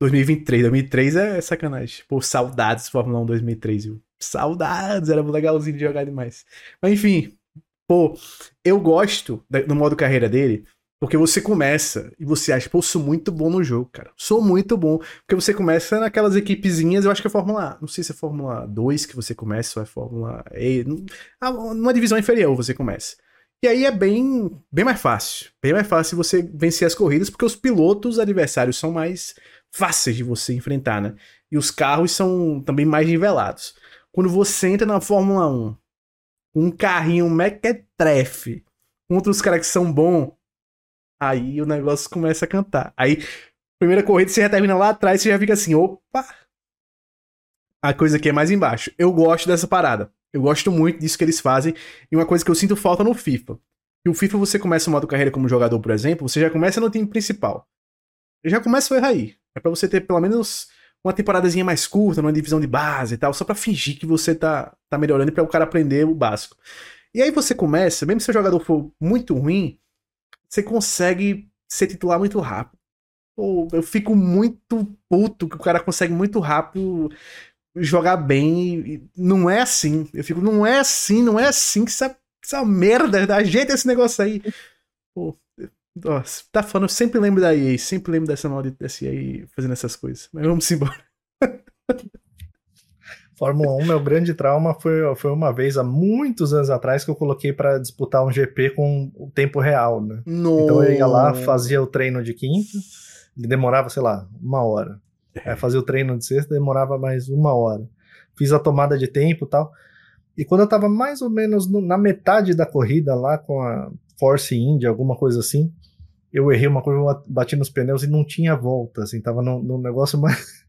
2023, 2003 é sacanagem. Pô, saudades Fórmula 1 2003, viu? Saudades, era legalzinho de jogar demais. Mas enfim, pô, eu gosto do modo carreira dele, porque você começa e você acha, pô, sou muito bom no jogo, cara. Sou muito bom. Porque você começa naquelas equipezinhas, eu acho que é Fórmula. Não sei se é Fórmula 2 que você começa ou é Fórmula E. Ah, numa divisão inferior você começa. E aí é bem, bem mais fácil. Bem mais fácil você vencer as corridas, porque os pilotos adversários são mais fáceis de você enfrentar, né? E os carros são também mais nivelados. Quando você entra na Fórmula 1, um carrinho mequetrefe contra os caras que são bons, Aí o negócio começa a cantar. Aí, primeira corrida, você já termina lá atrás, você já fica assim, opa! A coisa aqui é mais embaixo. Eu gosto dessa parada. Eu gosto muito disso que eles fazem. E uma coisa que eu sinto falta no FIFA. E o FIFA você começa o modo carreira como jogador, por exemplo, você já começa no time principal. Já começa o erro aí. É pra você ter pelo menos uma temporadazinha mais curta, numa divisão de base e tal, só pra fingir que você tá, tá melhorando e pra o cara aprender o básico. E aí você começa, mesmo se o jogador for muito ruim, você consegue ser titular muito rápido. Eu fico muito puto que o cara consegue muito rápido jogar bem. Não é assim. Eu fico, não é assim, não é assim que essa, essa merda, ajeita esse negócio aí. Pô, nossa, tá falando, eu sempre lembro da EA, sempre lembro dessa maldita dessa EA fazendo essas coisas. Mas vamos embora. Fórmula 1, meu grande trauma foi, foi uma vez, há muitos anos atrás, que eu coloquei para disputar um GP com o tempo real, né? No... Então eu ia lá, fazia o treino de quinta, demorava, sei lá, uma hora. Aí fazia o treino de sexta, demorava mais uma hora. Fiz a tomada de tempo e tal. E quando eu tava mais ou menos no, na metade da corrida lá com a Force India, alguma coisa assim, eu errei uma curva, bati nos pneus e não tinha volta, assim, tava num negócio mais.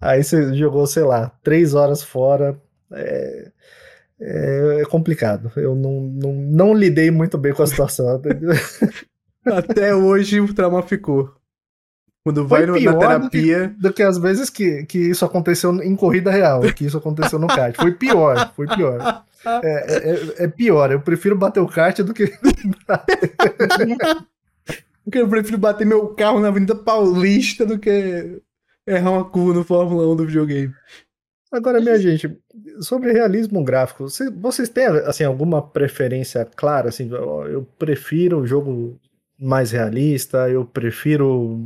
Aí você jogou, sei lá, três horas fora. É, é, é complicado. Eu não, não, não, lidei muito bem com a situação. Até hoje o trauma ficou. Quando vai no, na terapia. Do que, do que as vezes que, que isso aconteceu em corrida real, que isso aconteceu no kart. Foi pior, foi pior. É, é, é pior, eu prefiro bater o kart do que. Porque eu prefiro bater meu carro na Avenida Paulista do que errar uma curva no Fórmula 1 do videogame. Agora, minha gente, sobre realismo gráfico, vocês têm assim, alguma preferência clara? Assim, eu prefiro o jogo mais realista, eu prefiro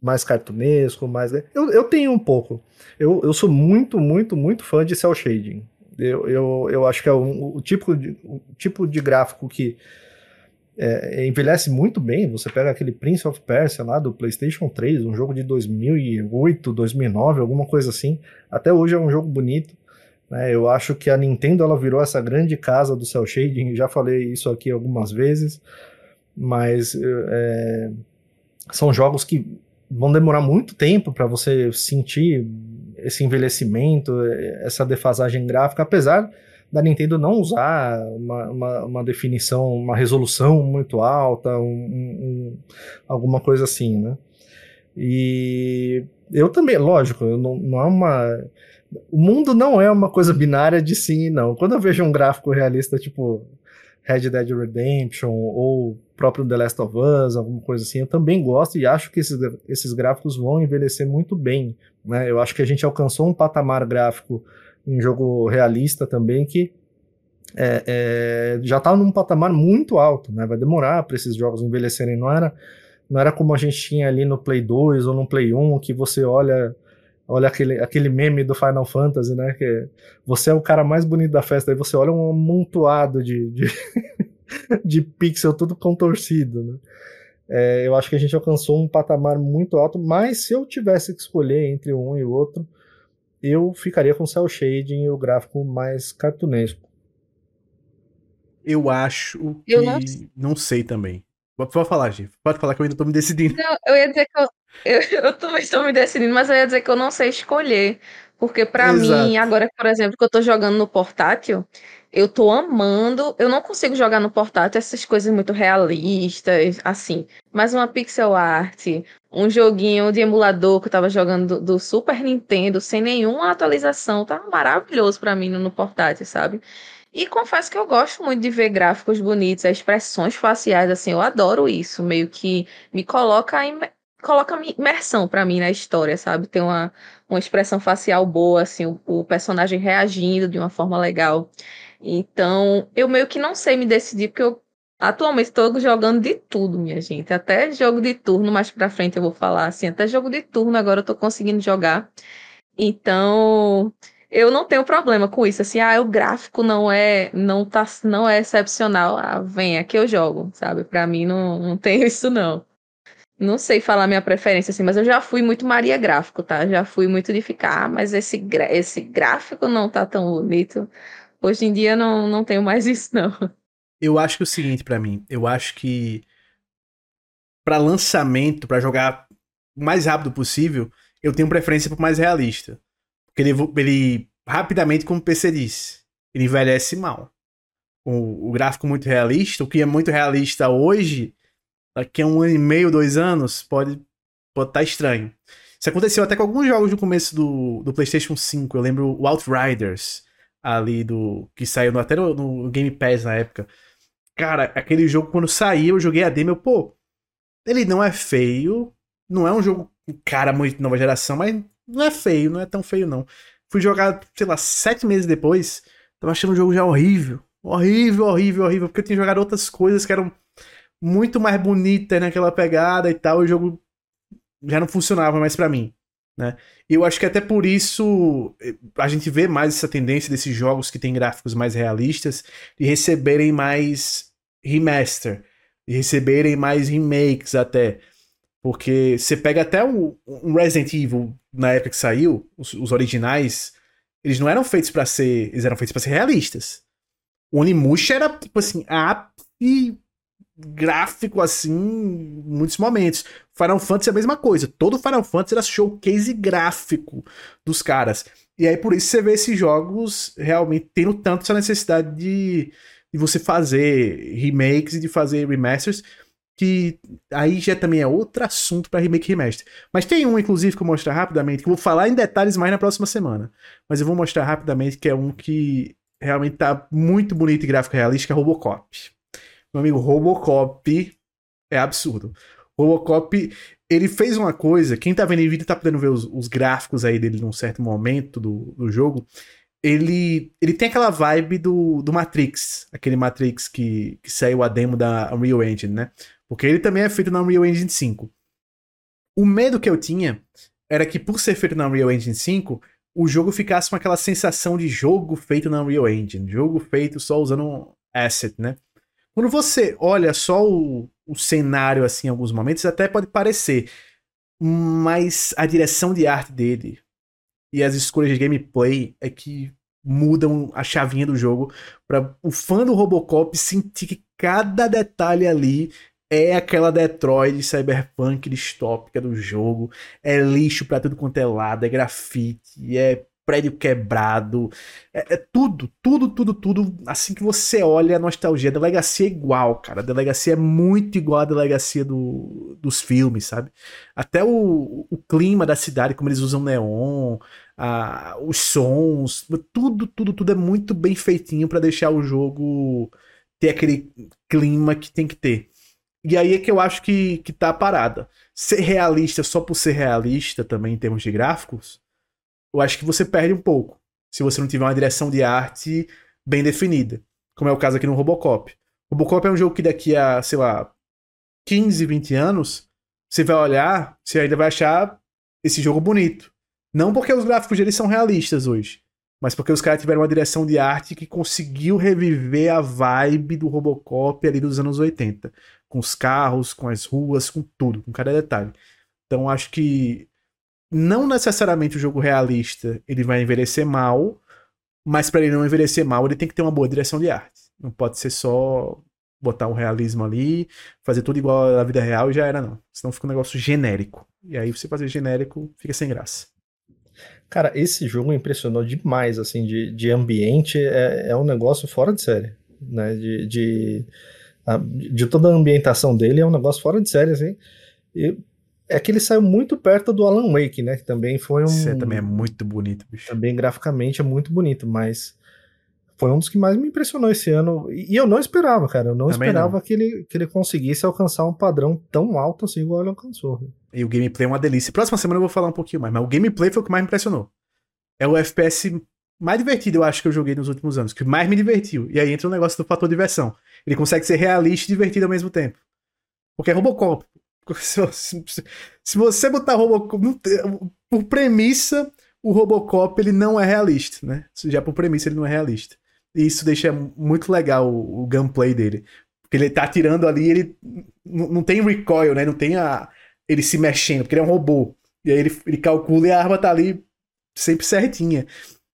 mais cartunesco, mais. Eu, eu tenho um pouco. Eu, eu sou muito, muito, muito fã de cel shading. Eu, eu, eu acho que é o, o tipo, de, o tipo de gráfico que é, envelhece muito bem. Você pega aquele Prince of Persia lá do PlayStation 3, um jogo de 2008, 2009, alguma coisa assim. Até hoje é um jogo bonito. Né? Eu acho que a Nintendo ela virou essa grande casa do cel shading. Já falei isso aqui algumas vezes, mas é, são jogos que vão demorar muito tempo para você sentir esse envelhecimento, essa defasagem gráfica, apesar da Nintendo não usar uma, uma, uma definição, uma resolução muito alta, um, um, alguma coisa assim, né? E eu também, lógico, não, não é uma. O mundo não é uma coisa binária de sim e não. Quando eu vejo um gráfico realista, tipo Red Dead Redemption ou próprio The Last of Us, alguma coisa assim, eu também gosto e acho que esses, esses gráficos vão envelhecer muito bem. Né? Eu acho que a gente alcançou um patamar gráfico em jogo realista também que é, é, já está num patamar muito alto, né? Vai demorar para esses jogos envelhecerem. Não era, não era como a gente tinha ali no Play 2 ou no Play 1, que você olha olha aquele, aquele meme do Final Fantasy, né? Que você é o cara mais bonito da festa, aí você olha um amontoado de, de, de pixel tudo contorcido, né? É, eu acho que a gente alcançou um patamar muito alto, mas se eu tivesse que escolher entre um e o outro, eu ficaria com o cel shading e o gráfico mais cartunesco. Eu acho que. Eu não... não sei também. Pode falar, gente. Pode falar que eu ainda tô me decidindo. Não, eu ia dizer que eu, eu, eu também estou me decidindo, mas eu ia dizer que eu não sei escolher. Porque para mim, agora, por exemplo, que eu tô jogando no portátil, eu tô amando. Eu não consigo jogar no portátil essas coisas muito realistas, assim. Mas uma pixel art, um joguinho de emulador que eu tava jogando do, do Super Nintendo, sem nenhuma atualização, tá maravilhoso para mim no portátil, sabe? E confesso que eu gosto muito de ver gráficos bonitos, expressões faciais, assim, eu adoro isso, meio que me coloca em, coloca imersão para mim na história, sabe? Tem uma, uma expressão facial boa, assim, o, o personagem reagindo de uma forma legal. Então, eu meio que não sei me decidir, porque eu atualmente estou jogando de tudo, minha gente. Até jogo de turno, mais pra frente eu vou falar assim, até jogo de turno agora eu tô conseguindo jogar. Então, eu não tenho problema com isso, assim, ah, o gráfico não é, não tá, não é excepcional, ah, vem, aqui eu jogo, sabe? Para mim não, não tem isso não. Não sei falar minha preferência, assim, mas eu já fui muito Maria gráfico, tá? Já fui muito de ficar, ah, mas esse, esse gráfico não tá tão bonito. Hoje em dia não, não tenho mais isso, não. Eu acho que é o seguinte para mim, eu acho que para lançamento, para jogar o mais rápido possível, eu tenho preferência por mais realista. Porque ele, ele rapidamente, como o PC disse, ele envelhece mal. O, o gráfico muito realista, o que é muito realista hoje, daqui a um ano e meio, dois anos, pode estar tá estranho. Isso aconteceu até com alguns jogos no começo do, do PlayStation 5. Eu lembro o Outriders, ali do. que saiu no, até no, no, Game Pass na época. Cara, aquele jogo quando saiu, eu joguei a demo, eu, pô, ele não é feio, não é um jogo, cara, muito nova geração, mas não é feio, não é tão feio não. Fui jogar, sei lá, sete meses depois, tava achando o jogo já horrível. Horrível, horrível, horrível, porque eu tinha jogado outras coisas que eram muito mais bonitas naquela pegada e tal, e o jogo já não funcionava mais para mim. Né? Eu acho que até por isso eh, a gente vê mais essa tendência desses jogos que têm gráficos mais realistas de receberem mais remaster, de receberem mais remakes até. Porque você pega até um, Resident Evil na época que saiu, os, os originais, eles não eram feitos para ser. Eles eram feitos para ser realistas. O Onimusha era, tipo assim, ápice gráfico assim em muitos momentos. Final Fantasy é a mesma coisa. Todo Final Fantasy era showcase gráfico dos caras. E aí por isso você vê esses jogos realmente tendo tanto essa necessidade de, de você fazer remakes e de fazer remasters. Que aí já também é outro assunto para remake e remaster. Mas tem um, inclusive, que eu mostrar rapidamente, que eu vou falar em detalhes mais na próxima semana. Mas eu vou mostrar rapidamente que é um que realmente tá muito bonito e gráfico realista, que é Robocop. Meu amigo, Robocop é absurdo. Robocop, ele fez uma coisa, quem tá vendo em vídeo tá podendo ver os, os gráficos aí dele num certo momento do, do jogo. Ele, ele tem aquela vibe do, do Matrix, aquele Matrix que, que saiu a demo da Unreal Engine, né? Porque ele também é feito na Unreal Engine 5. O medo que eu tinha era que, por ser feito na Unreal Engine 5, o jogo ficasse com aquela sensação de jogo feito na Unreal Engine, jogo feito só usando um asset, né? Quando você olha só o, o cenário assim em alguns momentos, até pode parecer, mas a direção de arte dele e as escolhas de gameplay é que mudam a chavinha do jogo para o fã do Robocop sentir que cada detalhe ali é aquela Detroit cyberpunk distópica do jogo. É lixo pra tudo quanto é lado, é grafite, é prédio quebrado. É, é, tudo, tudo, tudo, tudo. Assim que você olha a nostalgia. A delegacia é igual, cara. A delegacia é muito igual à delegacia do, dos filmes, sabe? Até o, o clima da cidade, como eles usam neon, a, os sons, tudo, tudo, tudo é muito bem feitinho para deixar o jogo ter aquele clima que tem que ter. E aí é que eu acho que, que tá a parada. Ser realista só por ser realista também em termos de gráficos eu acho que você perde um pouco se você não tiver uma direção de arte bem definida, como é o caso aqui no Robocop. Robocop é um jogo que daqui a, sei lá, 15, 20 anos, você vai olhar, você ainda vai achar esse jogo bonito. Não porque os gráficos dele são realistas hoje, mas porque os caras tiveram uma direção de arte que conseguiu reviver a vibe do Robocop ali dos anos 80. Com os carros, com as ruas, com tudo, com cada detalhe. Então acho que não necessariamente o jogo realista ele vai envelhecer mal, mas para ele não envelhecer mal, ele tem que ter uma boa direção de arte. Não pode ser só botar um realismo ali, fazer tudo igual à vida real e já era, não. Senão fica um negócio genérico. E aí você fazer genérico fica sem graça. Cara, esse jogo impressionou demais, assim, de, de ambiente, é, é um negócio fora de série, né, de, de, de toda a ambientação dele é um negócio fora de série, assim, e é que ele saiu muito perto do Alan Wake, né? Que também foi um. Você também é muito bonito, bicho. Também graficamente é muito bonito, mas foi um dos que mais me impressionou esse ano. E eu não esperava, cara. Eu não também esperava não. Que, ele, que ele conseguisse alcançar um padrão tão alto assim igual ele alcançou. E o gameplay é uma delícia. Próxima semana eu vou falar um pouquinho mais, mas o gameplay foi o que mais me impressionou. É o FPS mais divertido, eu acho, que eu joguei nos últimos anos, que mais me divertiu. E aí entra o negócio do fator diversão. Ele consegue ser realista e divertido ao mesmo tempo. Porque é Robocop. Se, você botar Robocop. Por premissa, o Robocop ele não é realista, né? Já por premissa ele não é realista. E isso deixa muito legal o, o gunplay dele. Porque ele tá atirando ali ele não tem recoil, né? Não tem a. ele se mexendo, porque ele é um robô. E aí ele, ele calcula e a arma tá ali sempre certinha.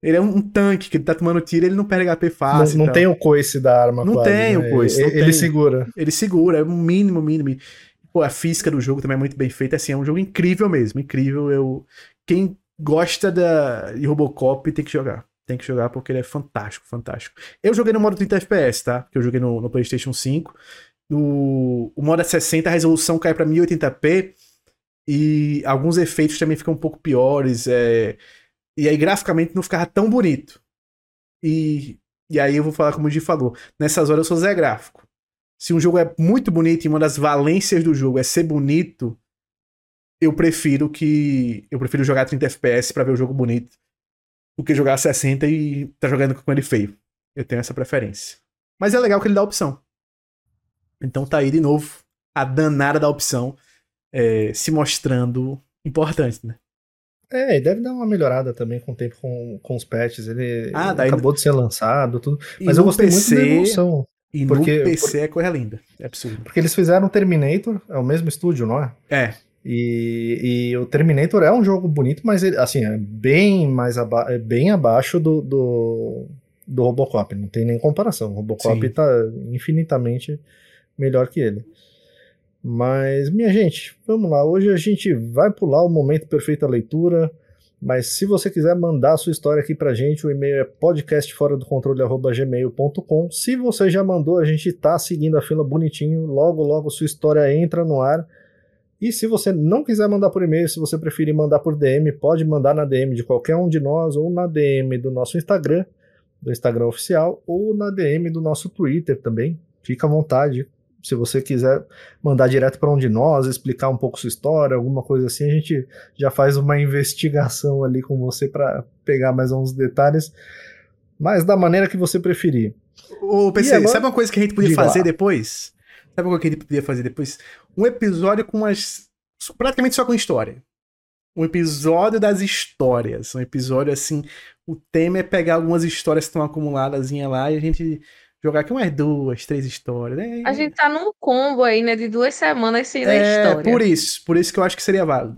Ele é um, tanque que ele tá tomando tiro ele não perde HP fácil. Não, não tem o coice da arma, Não quase, tem né? o coice. Ele, ele, segura. Ele segura, é o mínimo, mínimo. Pô, a física do jogo também é muito bem feita. Assim, é um jogo incrível mesmo. Incrível. Eu... Quem gosta da... de Robocop tem que jogar. Tem que jogar porque ele é fantástico, fantástico. Eu joguei no modo 30 FPS, tá? Porque eu joguei no, no PlayStation 5. No, o modo é 60, a resolução cai pra 1080p. E alguns efeitos também ficam um pouco piores. É... E aí, graficamente, não ficava tão bonito. E, e aí eu vou falar como o Gi falou. Nessas horas eu sou Zé Gráfico. Se um jogo é muito bonito e uma das valências do jogo é ser bonito, eu prefiro que. Eu prefiro jogar 30 FPS para ver o jogo bonito do que jogar 60 e tá jogando com ele feio. Eu tenho essa preferência. Mas é legal que ele dá opção. Então tá aí de novo a danada da opção é, se mostrando importante, né? É, e deve dar uma melhorada também com o tempo com, com os patches. Ele, Ah, ele acabou de ser lançado, tudo. Mas eu gostei PC, muito da evolução. E porque- no PC é coisa linda. É absurdo. Porque eles fizeram Terminator, é o mesmo estúdio, não é? É. E, e o Terminator é um jogo bonito, mas ele, assim, é bem mais aba é bem abaixo do, do, do Robocop. Não tem nem comparação. O Robocop Sim. tá infinitamente melhor que ele. Mas, minha gente, vamos lá. Hoje a gente vai pular o momento perfeita leitura. Mas se você quiser mandar a sua história aqui pra gente, o e-mail é podcastforadocontrole.gmail.com. Se você já mandou, a gente tá seguindo a fila bonitinho. Logo, logo sua história entra no ar. E se você não quiser mandar por e-mail, se você preferir mandar por DM, pode mandar na DM de qualquer um de nós ou na DM do nosso Instagram, do Instagram oficial, ou na DM do nosso Twitter também. Fica à vontade. Se você quiser mandar direto para um de nós, explicar um pouco sua história, alguma coisa assim, a gente já faz uma investigação ali com você para pegar mais uns detalhes, mas da maneira que você preferir. Ô, PC, agora? sabe uma coisa que a gente podia Diga fazer lá. depois? Sabe coisa que a gente podia fazer depois? Um episódio com as. praticamente só com história. Um episódio das histórias. Um episódio assim. O tema é pegar algumas histórias que estão acumuladas lá e a gente jogar aqui umas duas, três histórias. né? A gente tá num combo aí, né, de duas semanas sem ler é, história. por isso. Por isso que eu acho que seria válido.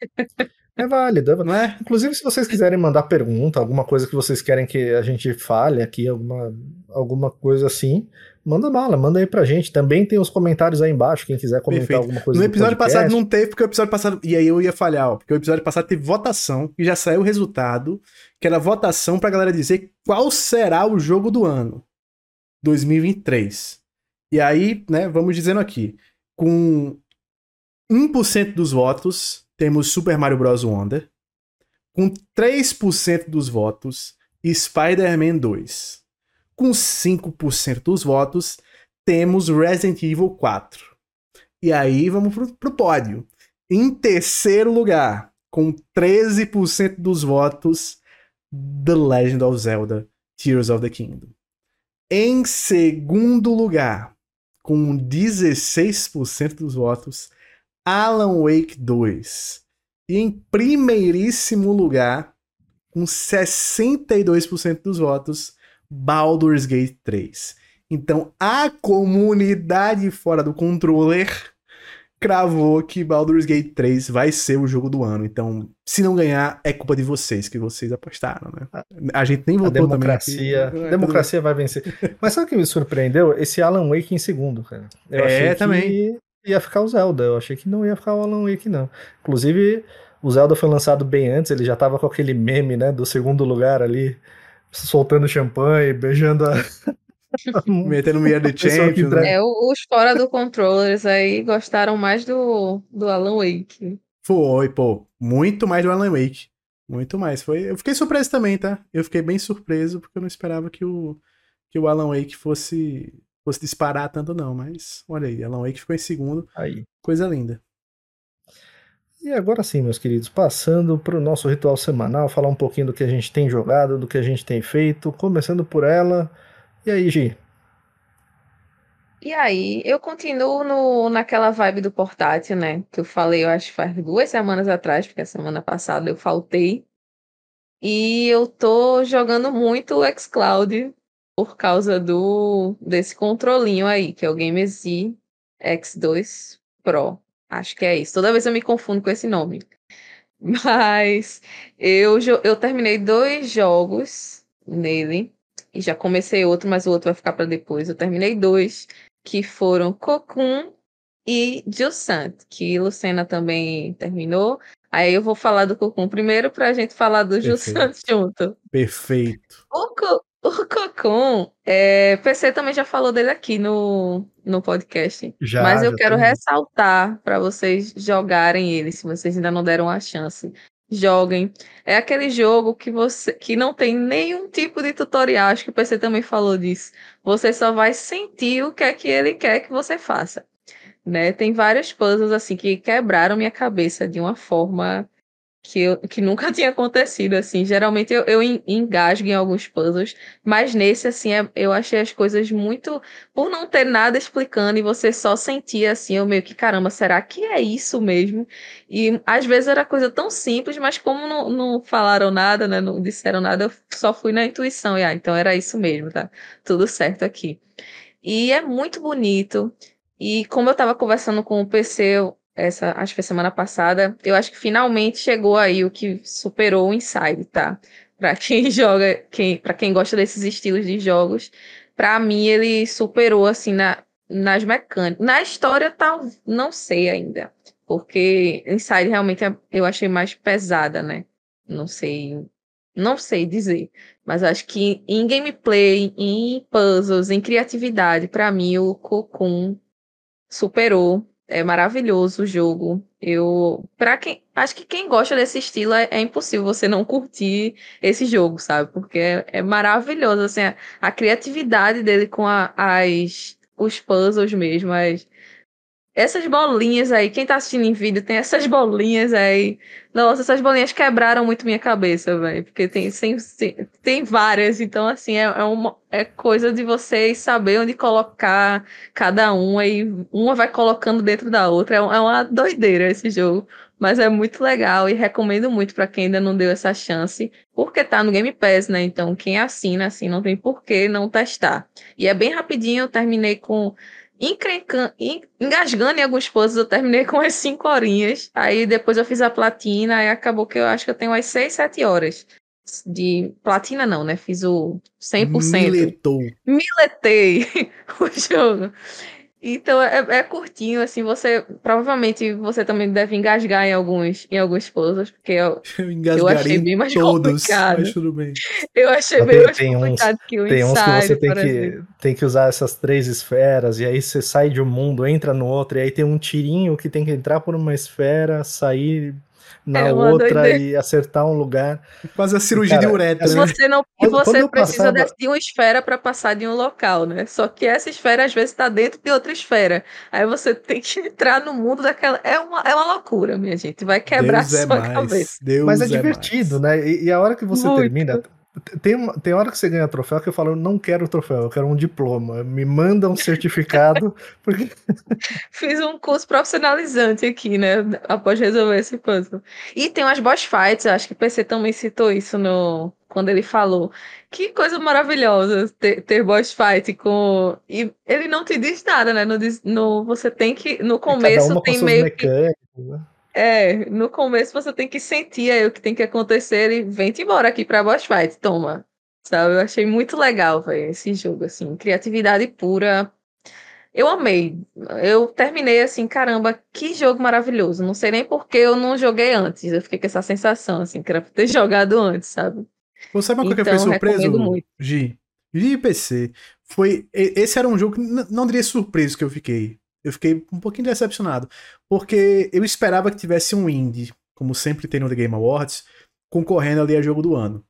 É válido, é. Não é? Inclusive, se vocês quiserem mandar pergunta, alguma coisa que vocês querem que a gente fale aqui, alguma, alguma coisa assim, manda bala, manda aí pra gente. Também tem os comentários aí embaixo, quem quiser comentar Perfeito. alguma coisa No episódio passado não teve, porque o episódio passado. E aí eu ia falhar, ó. Porque o episódio passado teve votação e já saiu o resultado, que era votação pra galera dizer qual será o jogo do ano 2023. E aí, né, vamos dizendo aqui. Com 1% dos votos, temos Super Mario Bros. Wonder. Com 3% dos votos, Spider-Man 2. Com 5% dos votos, temos Resident Evil 4. E aí vamos pro, pro pódio. Em terceiro lugar, com 13% dos votos, The Legend of Zelda Tears of the Kingdom. Em segundo lugar, com 16% dos votos, Alan Wake 2. E em primeiríssimo lugar, com 62% dos votos, Baldur's Gate 3. Então, a comunidade fora do controller cravou que Baldur's Gate 3 vai ser o jogo do ano. Então, se não ganhar, é culpa de vocês, que vocês apostaram, né? A gente nem A votou democracia, também. aqui. a democracia vai vencer. Mas sabe o que me surpreendeu? Esse Alan Wake em segundo, cara. Eu É, achei que também. ia ficar o Zelda. Eu achei que não ia ficar o Alan Wake, não. Inclusive, o Zelda foi lançado bem antes, ele já tava com aquele meme, né, do segundo lugar ali, soltando champanhe, beijando a. Metendo Year the que Champions, né? É, os fora do controllers aí gostaram mais do, do Alan Wake. Foi, pô. Muito mais do Alan Wake. Muito mais. Foi... Eu fiquei surpreso também, tá? Eu fiquei bem surpreso porque eu não esperava que o, que o Alan Wake fosse, fosse disparar tanto, não. Mas olha aí, Alan Wake ficou em segundo. Aí. Coisa linda. E agora sim, meus queridos, passando para o nosso ritual semanal, falar um pouquinho do que a gente tem jogado, do que a gente tem feito, começando por ela. E aí, Gi? E aí, eu continuo no, naquela vibe do portátil, né? Que eu falei, eu acho faz duas semanas atrás, porque a semana passada eu faltei. E eu tô jogando muito o xCloud por causa do desse controlinho aí, que é o Game Z X2 Pro. Acho que é isso. Toda vez eu me confundo com esse nome. Mas eu, eu terminei dois jogos nele. E já comecei outro, mas o outro vai ficar para depois. Eu terminei dois, que foram Cocoon e Jusant, que Lucena também terminou. Aí eu vou falar do Cocoon primeiro para a gente falar do. Jusant junto. Perfeito. O, Co o Cocoon, é, PC também já falou dele aqui no, no podcast. Já, mas eu já quero terminei. ressaltar para vocês jogarem ele, se vocês ainda não deram a chance. Joguem. É aquele jogo que você que não tem nenhum tipo de tutorial, acho que o PC também falou disso. Você só vai sentir o que é que ele quer que você faça. Né? Tem vários puzzles assim que quebraram minha cabeça de uma forma que, eu, que nunca tinha acontecido, assim. Geralmente eu, eu engasgo em alguns puzzles, mas nesse, assim, é, eu achei as coisas muito. Por não ter nada explicando e você só sentia, assim, eu meio que, caramba, será que é isso mesmo? E às vezes era coisa tão simples, mas como não, não falaram nada, né, não disseram nada, eu só fui na intuição. E, ah, então era isso mesmo, tá? Tudo certo aqui. E é muito bonito. E como eu estava conversando com o PC, essa, acho que foi semana passada, eu acho que finalmente chegou aí o que superou o Inside, tá? Para quem joga, quem, para quem gosta desses estilos de jogos, para mim ele superou assim na, nas mecânicas. Na história tal, não sei ainda, porque Inside realmente é, eu achei mais pesada, né? Não sei, não sei dizer, mas acho que em gameplay, em puzzles, em criatividade, para mim o Cocoon superou é maravilhoso o jogo. Eu, para quem, acho que quem gosta desse estilo é, é, impossível você não curtir esse jogo, sabe? Porque é, é maravilhoso assim a, a, criatividade dele com a, as os puzzles mesmo, as, essas bolinhas aí, quem tá assistindo em vídeo tem essas bolinhas aí. Nossa, essas bolinhas quebraram muito minha cabeça, velho. Porque tem, tem, tem várias, então assim, é, é, uma, é coisa de vocês saber onde colocar cada uma e uma vai colocando dentro da outra. É, é uma doideira esse jogo. Mas é muito legal e recomendo muito para quem ainda não deu essa chance, porque tá no Game Pass, né? Então quem assina, assim, não tem por que não testar. E é bem rapidinho, eu terminei com engasgando em alguns puzzles, eu terminei com as 5 horinhas. Aí depois eu fiz a platina, aí acabou que eu acho que eu tenho umas 6, 7 horas. De platina não, né? Fiz o 100%. Miletou. Miletei o jogo. Então é, é, curtinho, assim, você provavelmente você também deve engasgar em alguns, em alguns puzzles, porque eu, eu, eu achei bem mais todos, complicado. Mas tudo bem. Eu achei tem, bem mais tem complicado uns, que o Tem Inside, uns que você tem que, tem que usar essas três esferas, e aí você sai de um mundo, entra no outro, e aí tem um tirinho que tem que entrar por uma esfera, sair na é outra doideira. e acertar um lugar. Quase a cirurgia Cara, de uretra. Né? Você não, quando, você quando precisa passava... de uma esfera para passar de um local, né? Só que essa esfera às vezes está dentro de outra esfera. Aí você tem que entrar no mundo daquela. É uma, é uma loucura, minha gente. Vai quebrar Deus a é sua é cabeça. Deus Mas é, é divertido, mais. né? E, e, a hora que você Muito. termina, tem, tem hora que você ganha troféu que eu falo, eu não quero troféu, eu quero um diploma. Me manda um certificado. porque... Fiz um curso profissionalizante aqui, né? Após resolver esse puzzle. E tem umas boss fights, acho que o PC também citou isso no quando ele falou. Que coisa maravilhosa ter, ter boss fight com. E ele não te diz nada, né? No, no, você tem que. No começo tem meio que. Né? É, no começo você tem que sentir aí o que tem que acontecer e vem-te embora aqui pra boss fight, toma. Sabe? Eu achei muito legal, velho, esse jogo, assim, criatividade pura. Eu amei. Eu terminei assim, caramba, que jogo maravilhoso. Não sei nem por que eu não joguei antes. Eu fiquei com essa sensação, assim, que era pra ter jogado antes, sabe? Você sabe uma então, que foi surpreso, muito. Gi? Gi PC. Foi, esse era um jogo que não diria surpreso que eu fiquei. Eu fiquei um pouquinho decepcionado. Porque eu esperava que tivesse um indie, como sempre tem no The Game Awards, concorrendo ali a jogo do ano.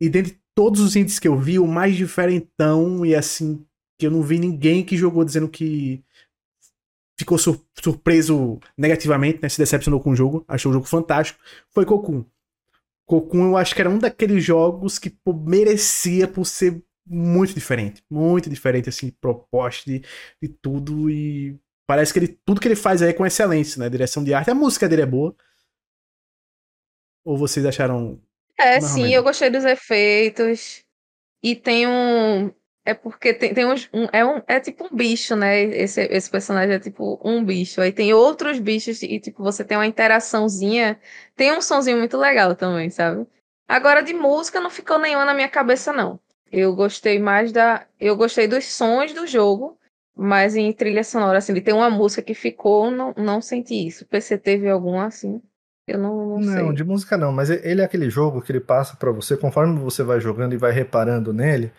E dentre todos os indies que eu vi, o mais diferentão e assim, que eu não vi ninguém que jogou dizendo que ficou sur surpreso negativamente, né? Se decepcionou com o jogo, achou o jogo fantástico, foi Cocoon. Cocoon eu acho que era um daqueles jogos que pô, merecia por ser muito diferente. Muito diferente, assim, proposta de, de tudo. E parece que ele, tudo que ele faz aí é com excelência, né? Direção de arte. A música dele é boa. Ou vocês acharam. É, sim, eu gostei dos efeitos. E tem um. É porque tem, tem uns, um, é, um, é tipo um bicho, né? Esse, esse personagem é tipo um bicho. Aí tem outros bichos e, tipo, você tem uma interaçãozinha. Tem um sonzinho muito legal também, sabe? Agora, de música, não ficou nenhuma na minha cabeça, não. Eu gostei mais da. Eu gostei dos sons do jogo, mas em trilha sonora, assim, de ter uma música que ficou, não, não senti isso. O PC teve algum assim? Eu não, não, não sei. Não, de música não, mas ele é aquele jogo que ele passa para você, conforme você vai jogando e vai reparando nele,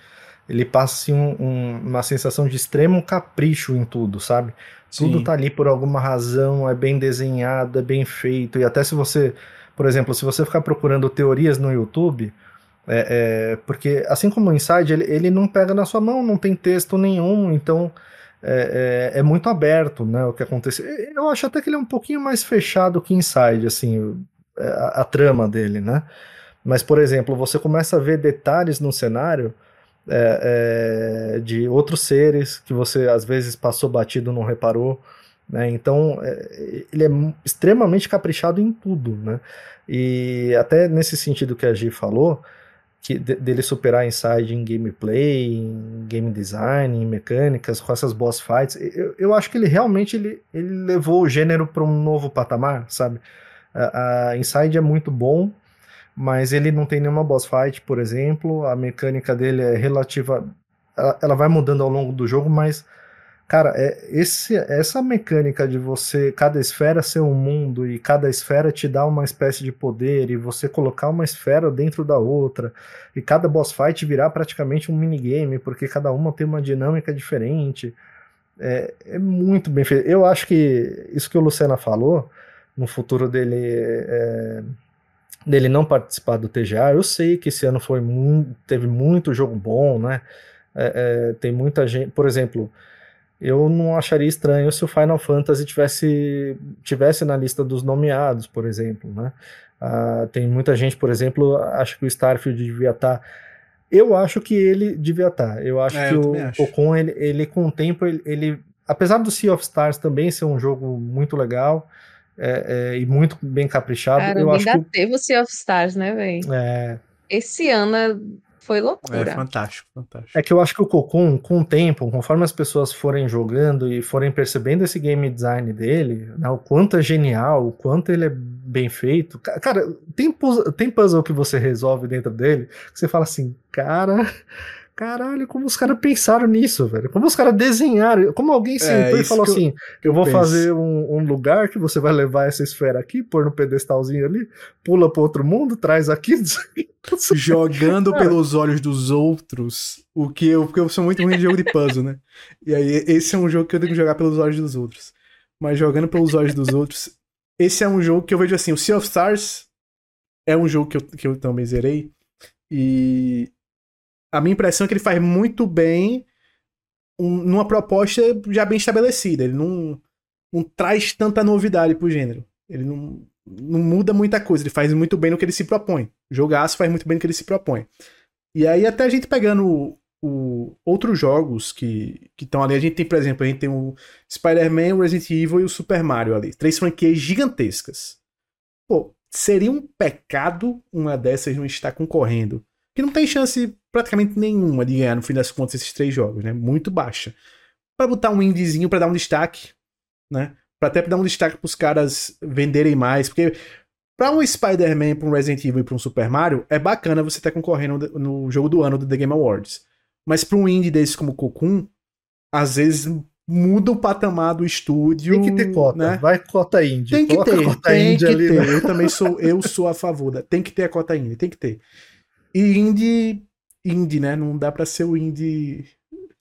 ele passa assim, um, um, uma sensação de extremo capricho em tudo, sabe? Sim. Tudo tá ali por alguma razão, é bem desenhado, é bem feito, e até se você Por exemplo, se você ficar procurando teorias no YouTube, é, é, porque assim como o Inside, ele, ele não pega na sua mão, não tem texto nenhum, então é, é, é, muito aberto, né, o que acontece. Eu acho até que ele é um pouquinho mais fechado que Inside, assim, é, a, a trama dele, né? Mas, por exemplo, você começa a ver detalhes no cenário é, é, de outros seres que você às vezes passou batido, não reparou. Né? Então, ele é extremamente caprichado em tudo. Né? E até nesse sentido que a Gi falou, que dele superar Inside em gameplay, em game design, em mecânicas, com essas boss fights, eu, eu acho que ele realmente ele, ele levou o gênero para um novo patamar, sabe? A, Inside é muito bom, mas ele não tem nenhuma boss fight, por exemplo. A mecânica dele é relativa. Ela, ela vai mudando ao longo do jogo, mas, cara, é, esse, essa mecânica de você, cada esfera ser um mundo e cada esfera te dá uma espécie de poder e você colocar uma esfera dentro da outra e cada boss fight virar praticamente um minigame, porque cada uma tem uma dinâmica diferente. É, é muito bem feito. Eu acho que isso que o Lucena falou, no futuro dele. É, dele não participar do TGA. Eu sei que esse ano foi teve muito jogo bom, né? É, é, tem muita gente, por exemplo, eu não acharia estranho se o Final Fantasy tivesse, tivesse na lista dos nomeados, por exemplo, né? Ah, tem muita gente, por exemplo, acho que o Starfield devia estar. Tá, eu acho que ele devia estar. Tá. Eu acho é, que eu o Pocon, ele, ele com o tempo, ele, ele, apesar do Sea of Stars também ser um jogo muito legal, é, é, e muito bem caprichado. Cara, eu ainda acho que... teve o Sea of Stars, né, velho? É. Esse ano foi loucura. É fantástico, fantástico. É que eu acho que o Cocoon, com o tempo, conforme as pessoas forem jogando e forem percebendo esse game design dele, né, o quanto é genial, o quanto ele é bem feito. Cara, tem, tem puzzle que você resolve dentro dele que você fala assim, cara Caralho, como os caras pensaram nisso, velho? Como os caras desenharam? Como alguém é, sentou é, e falou assim: eu, eu vou penso. fazer um, um, lugar que você vai levar essa esfera aqui, pôr no pedestalzinho ali, pula para outro mundo, traz aqui. Jogando cara. pelos olhos dos outros, o que eu, porque eu sou muito ruim de jogo de puzzle, né? E aí, esse é um jogo que eu tenho que jogar pelos olhos dos outros. Mas jogando pelos olhos dos outros, esse é um jogo que eu vejo assim: o Sea of Stars é um jogo que eu, que eu também zerei. E a minha impressão é que ele faz muito bem um, numa proposta já bem estabelecida. Ele não, não traz tanta novidade pro gênero. Ele não, não muda muita coisa. Ele faz muito bem no que ele se propõe. O jogaço faz muito bem no que ele se propõe. E aí, até a gente pegando o, o, outros jogos que estão ali, a gente tem, por exemplo, a gente tem o Spider-Man, o Resident Evil e o Super Mario ali. Três franquias gigantescas. Pô, seria um pecado uma dessas não estar concorrendo que não tem chance praticamente nenhuma de ganhar, no fim das contas, esses três jogos, né? Muito baixa. Para botar um indiezinho para dar um destaque, né? Para até dar um destaque para os caras venderem mais, porque para um Spider-Man, para um Resident Evil e para um Super Mario, é bacana você estar tá concorrendo no jogo do ano do The Game Awards. Mas para um indie desses como Cocoon, às vezes muda o patamar do estúdio. Tem que ter cota, né? vai cota indie. Tem que Coloca ter, tem que ali, ter. Né? Eu também sou, eu sou a favor da, tem que ter a cota indie, tem que ter. E indie, indie, né? Não dá pra ser o indie.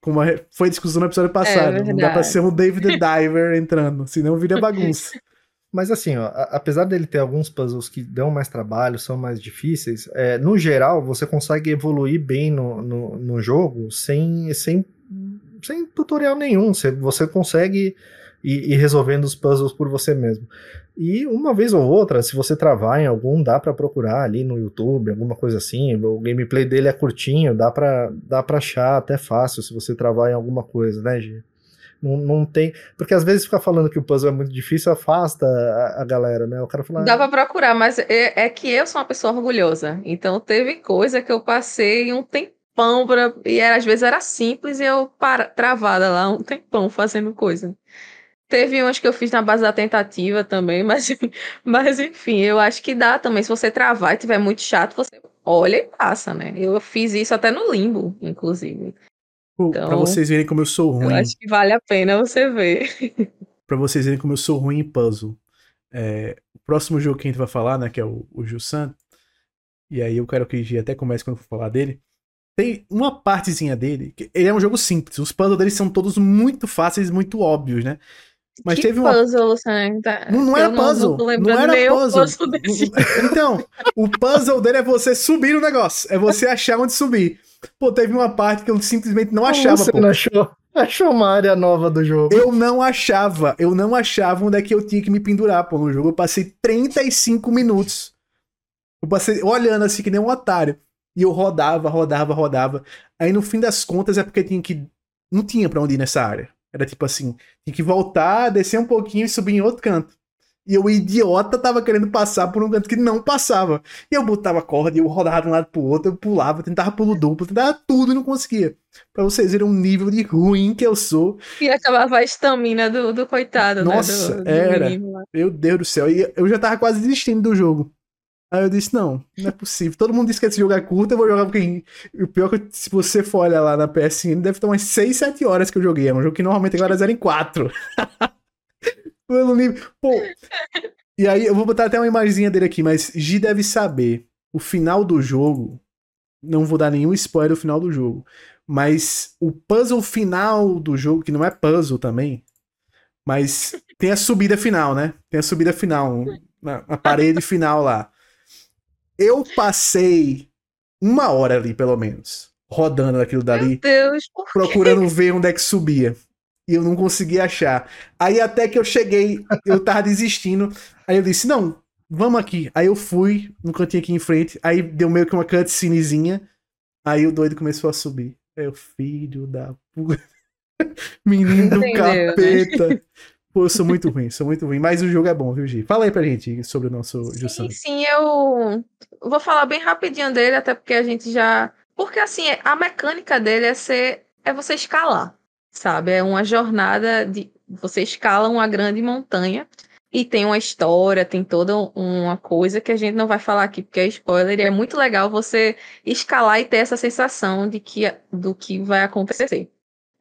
Como foi discussão no episódio passado. É não dá pra ser um David Diver entrando, senão vira bagunça. Mas assim, ó, apesar dele ter alguns puzzles que dão mais trabalho, são mais difíceis, é, no geral você consegue evoluir bem no, no, no jogo sem, sem, sem tutorial nenhum. Você, você consegue ir, ir resolvendo os puzzles por você mesmo. E uma vez ou outra, se você travar em algum, dá para procurar ali no YouTube, alguma coisa assim. O gameplay dele é curtinho, dá pra, dá pra achar até fácil se você travar em alguma coisa, né, Gi? Não, não tem. Porque às vezes ficar falando que o puzzle é muito difícil afasta a, a galera, né? O cara fala. Dá pra procurar, mas é, é, que eu sou uma pessoa orgulhosa. Então teve coisa que eu passei um tempão pra. E era, às vezes era simples e eu para, travada lá um tempão fazendo coisa. Teve umas que eu fiz na base da tentativa também, mas, mas enfim, eu acho que dá também. Se você travar e tiver muito chato, você olha e passa, né? Eu fiz isso até no limbo, inclusive. Então, pra vocês verem como eu sou ruim. Eu acho que vale a pena você ver. pra vocês verem como eu sou ruim em puzzle. É, o próximo jogo que a gente vai falar, né, que é o, o Jusan, e aí eu quero que o G até comece quando eu for falar dele. Tem uma partezinha dele, que ele é um jogo simples, os puzzles dele são todos muito fáceis, muito óbvios, né? Mas que teve uma. puzzle. Tá- Não, não era puzzle. Não, Não, era o puzzle. desse. Então, o puzzle dele é você subir no negócio. É você achar onde subir. Pô, teve uma parte que eu simplesmente não achava, Você pô. não achou, achou uma área nova do jogo. Eu não achava, eu não achava onde é que eu tinha que me pendurar, pô, no jogo. Eu passei 35 minutos. Eu passei olhando assim que nem um otário. E eu rodava, rodava, rodava. Aí no fim das contas é porque tinha que. Não tinha pra onde ir nessa área. Era tipo assim: tinha que voltar, descer um pouquinho e subir em outro canto. E eu, idiota, tava querendo passar por um canto que não passava. E eu botava corda, e eu rodava de um lado pro outro, eu pulava, tentava pulo duplo, tentava tudo e não conseguia. Pra vocês verem o nível de ruim que eu sou. E acabava a estamina do, do coitado, Nossa, né? Do, do era. menino lá. Meu Deus do céu. E eu já tava quase desistindo do jogo. Aí eu disse, não, não é possível. Todo mundo disse que esse jogo é curto, eu vou jogar porque... O pior é que se você for olhar lá na PSN, deve ter umas 6, 7 horas que eu joguei. É um jogo que normalmente agora zero em 4. Pelo nível... Pô... E aí, eu vou botar até uma imagenzinha dele aqui, mas G deve saber. O final do jogo... Não vou dar nenhum spoiler do final do jogo. Mas o puzzle final do jogo, que não é puzzle também, mas tem a subida final, né? Tem a subida final, na, na parede final lá. Eu passei uma hora ali, pelo menos, rodando aquilo Meu dali, Deus, por quê? procurando ver onde é que subia. E eu não conseguia achar. Aí até que eu cheguei, eu tava desistindo. Aí eu disse, não, vamos aqui. Aí eu fui no cantinho aqui em frente. Aí deu meio que uma cutscenezinha. Aí o doido começou a subir. É o filho da puta. Menino do Entendeu, né? Pô, eu sou muito ruim, sou muito ruim. Mas o jogo é bom, viu, Gi? Fala aí pra gente sobre o nosso. Sim, sim, eu vou falar bem rapidinho dele, até porque a gente já. Porque assim, a mecânica dele é ser. É você escalar, sabe? É uma jornada de. Você escala uma grande montanha e tem uma história, tem toda uma coisa que a gente não vai falar aqui porque é spoiler. E é muito legal você escalar e ter essa sensação de que do que vai acontecer.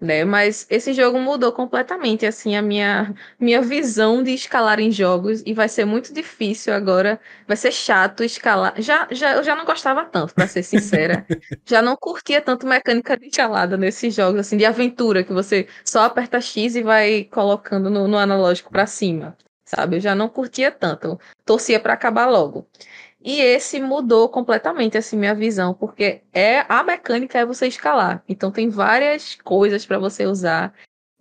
Né? Mas esse jogo mudou completamente assim a minha minha visão de escalar em jogos e vai ser muito difícil agora, vai ser chato escalar. Já, já eu já não gostava tanto, para ser sincera. já não curtia tanto mecânica de escalada nesses jogos assim de aventura que você só aperta X e vai colocando no, no analógico para cima, sabe? Eu já não curtia tanto, torcia para acabar logo. E esse mudou completamente assim minha visão, porque é a mecânica é você escalar. Então tem várias coisas para você usar.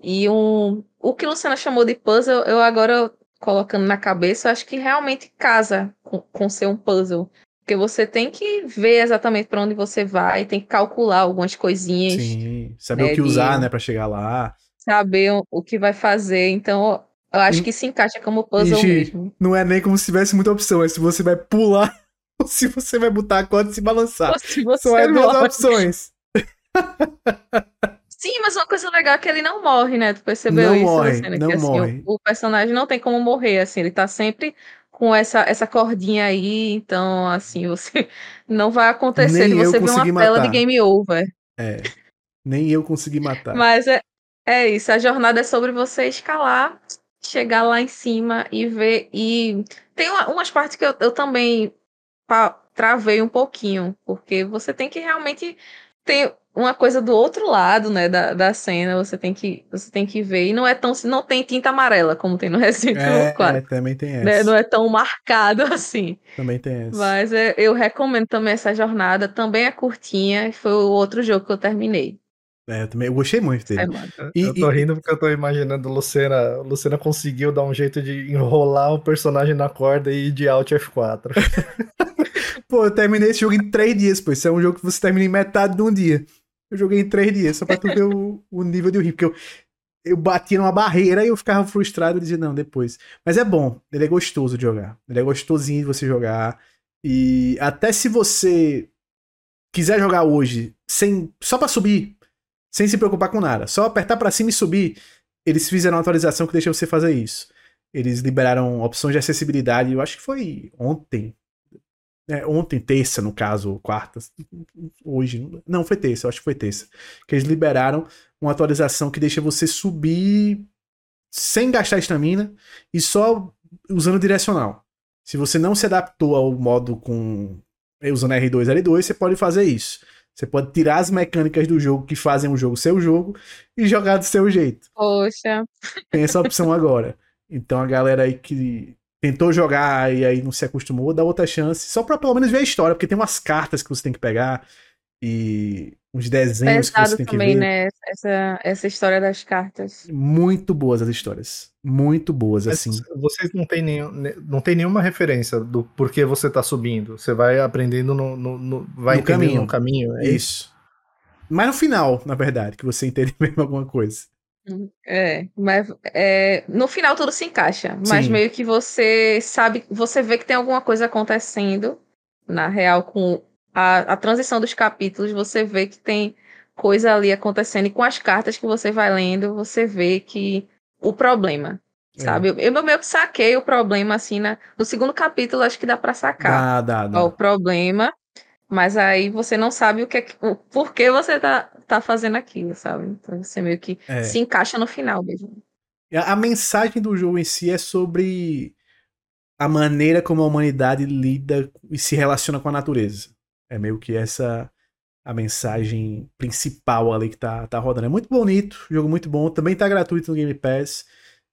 E um o que Luciana chamou de puzzle, eu agora colocando na cabeça, acho que realmente casa com, com ser um puzzle. Porque você tem que ver exatamente para onde você vai, tem que calcular algumas coisinhas, Sim, saber né, o que usar, de- né, pra chegar lá. saber o que vai fazer. Então, eu acho E- que se encaixa como puzzle Gi, mesmo. Não é nem como se tivesse muita opção, é se você vai pular ou se você vai botar a corda e se balançar. Ou se você as duas morre. opções. Sim, mas uma coisa legal é que ele não morre, né? Tu percebeu Não isso, morre, não que, assim, morre. O, o personagem não tem como morrer, assim, ele tá sempre com essa, essa cordinha aí, então, assim, você não vai acontecer Nem de você ver uma consegui tela de matar. game over. É. Nem eu consegui matar. Mas é, é isso, a jornada é sobre você escalar, chegar lá em cima e ver. E tem uma- umas partes que eu, eu também travei um pouquinho, porque você tem que realmente ter uma coisa do outro lado, né, da, da cena, você tem que você tem que ver. E não é tão não tem tinta amarela como tem no Resident Evil É, 4. é, também tem essa. né? Não é tão marcado assim. Também tem essa. Mas é, eu recomendo também essa jornada. Também é curtinha. Foi o outro jogo que eu terminei. É, eu também eu gostei muito dele. É, mano. E- eu tô e- rindo porque eu tô imaginando Lucena. Lucena conseguiu dar um jeito de enrolar o personagem na corda e ir de Alt F4. Pô, eu terminei esse jogo em três dias, pô. Isso é um jogo que você termina em metade de um dia. Eu joguei em três dias, só pra tu ver o, o nível de rio. Porque eu, eu batia numa barreira e eu ficava frustrado e dizia, não, depois. Mas é bom, ele é gostoso de jogar. Ele é gostosinho de você jogar. E até se você quiser jogar hoje, sem só pra subir, sem se preocupar com nada, só apertar pra cima e subir, eles fizeram uma atualização que deixa você fazer isso. Eles liberaram opções de acessibilidade, eu acho que foi ontem. É, ontem, terça, no caso, quarta. Hoje. Não, foi terça, eu acho que foi terça. Que eles liberaram uma atualização que deixa você subir sem gastar estamina e só usando direcional. Se você não se adaptou ao modo com. usando R2 L2, você pode fazer isso. Você pode tirar as mecânicas do jogo que fazem o jogo seu jogo e jogar do seu jeito. Poxa. Tem essa opção agora. Então a galera aí que tentou jogar e aí não se acostumou, dá outra chance, só pra pelo menos ver a história, porque tem umas cartas que você tem que pegar e uns desenhos Pesado que você tem também, que ver. né? Essa, essa história das cartas. Muito boas as histórias. Muito boas, Mas assim. Vocês não tem, nenhum, ne- não tem nenhuma referência do porquê você tá subindo. Você vai aprendendo no, no, no- vai No caminho. no caminho. É Isso. Mas no final, na verdade, que você entende mesmo alguma coisa. É, mas é, no final tudo se encaixa, mas Sim. meio que você sabe, você vê que tem alguma coisa acontecendo, na real, com a, a transição dos capítulos, você vê que tem coisa ali acontecendo, e com as cartas que você vai lendo, você vê que o problema, É. sabe? Eu, eu meio que saquei o problema, assim, na, no segundo capítulo, acho que dá pra sacar Dá, dá, qual o dá. problema, mas aí você não sabe o que é que, o porquê você tá, tá fazendo aquilo, sabe? Então você meio que É. se encaixa no final mesmo. A, a mensagem do jogo em si é sobre a maneira como a humanidade lida e se relaciona com a natureza. É meio que essa a mensagem principal ali que tá, tá rodando. É muito bonito, jogo muito bom. Também tá gratuito no Game Pass.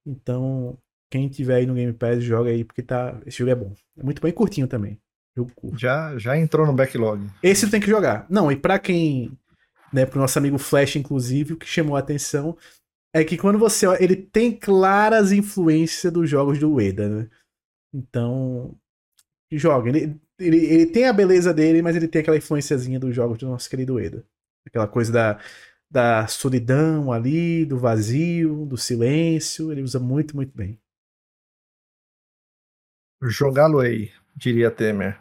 Então, quem tiver aí no Game Pass, joga aí, porque tá, esse jogo é bom. É muito bem curtinho também. Jogo curto. Já, já entrou no backlog. Esse tem que jogar. Não, e pra quem, né, pro nosso amigo Flash, inclusive, o que chamou a atenção é que quando você olha, ele tem claras influências dos jogos do Ueda, né? Então, joga. Ele, ele, ele tem a beleza dele, mas ele tem aquela influenciazinha dos jogos do nosso querido Ueda. Aquela coisa da, da solidão ali, do vazio, do silêncio. Ele usa muito, muito bem. Jogá-lo aí, diria Temer.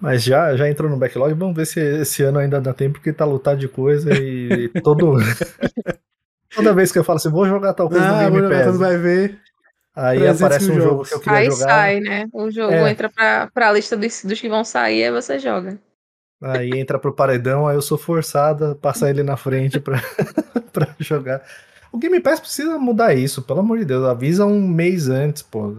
Mas já, já entrou no backlog, vamos ver se esse ano ainda dá tempo, porque tá lotado de coisa e todo. Toda vez que eu falo assim, vou jogar tal coisa Ah, Pass, quando vai ver. Aí 300 aparece um jogo que eu queria Aí jogar. sai, né? O jogo É. entra pra, pra lista dos, dos que vão sair, aí você joga. Aí entra pro paredão, aí eu sou forçado a passar ele na frente pra, pra jogar. O Game Pass precisa mudar isso, pelo amor de Deus. Avisa um mês antes, pô.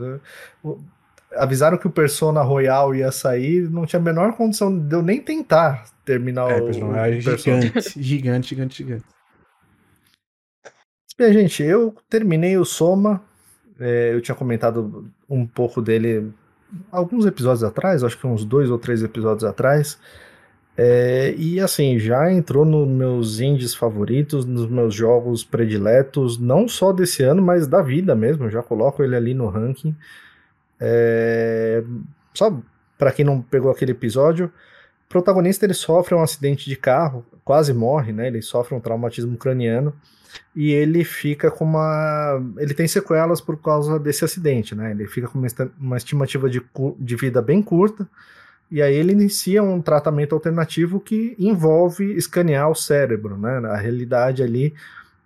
Avisaram que o Persona Royal ia sair, não tinha a menor condição de eu nem tentar terminar É, o, personagem o Persona. gigante, gigante, gigante, gigante. Bem, gente, eu terminei o Soma. É, eu tinha comentado um pouco dele alguns episódios atrás, acho que uns dois ou três episódios atrás. É, e assim, já entrou nos meus indies favoritos, nos meus jogos prediletos, não só desse ano, mas da vida mesmo. Já coloco ele ali no ranking. É, só para quem não pegou aquele episódio, o protagonista ele sofre um acidente de carro, quase morre, né? Ele sofre um traumatismo craniano e ele fica com uma. Ele tem sequelas por causa desse acidente, né? Ele fica com uma, estimativa de, de vida bem curta, e aí ele inicia um tratamento alternativo que envolve escanear o cérebro, né? Na realidade ali,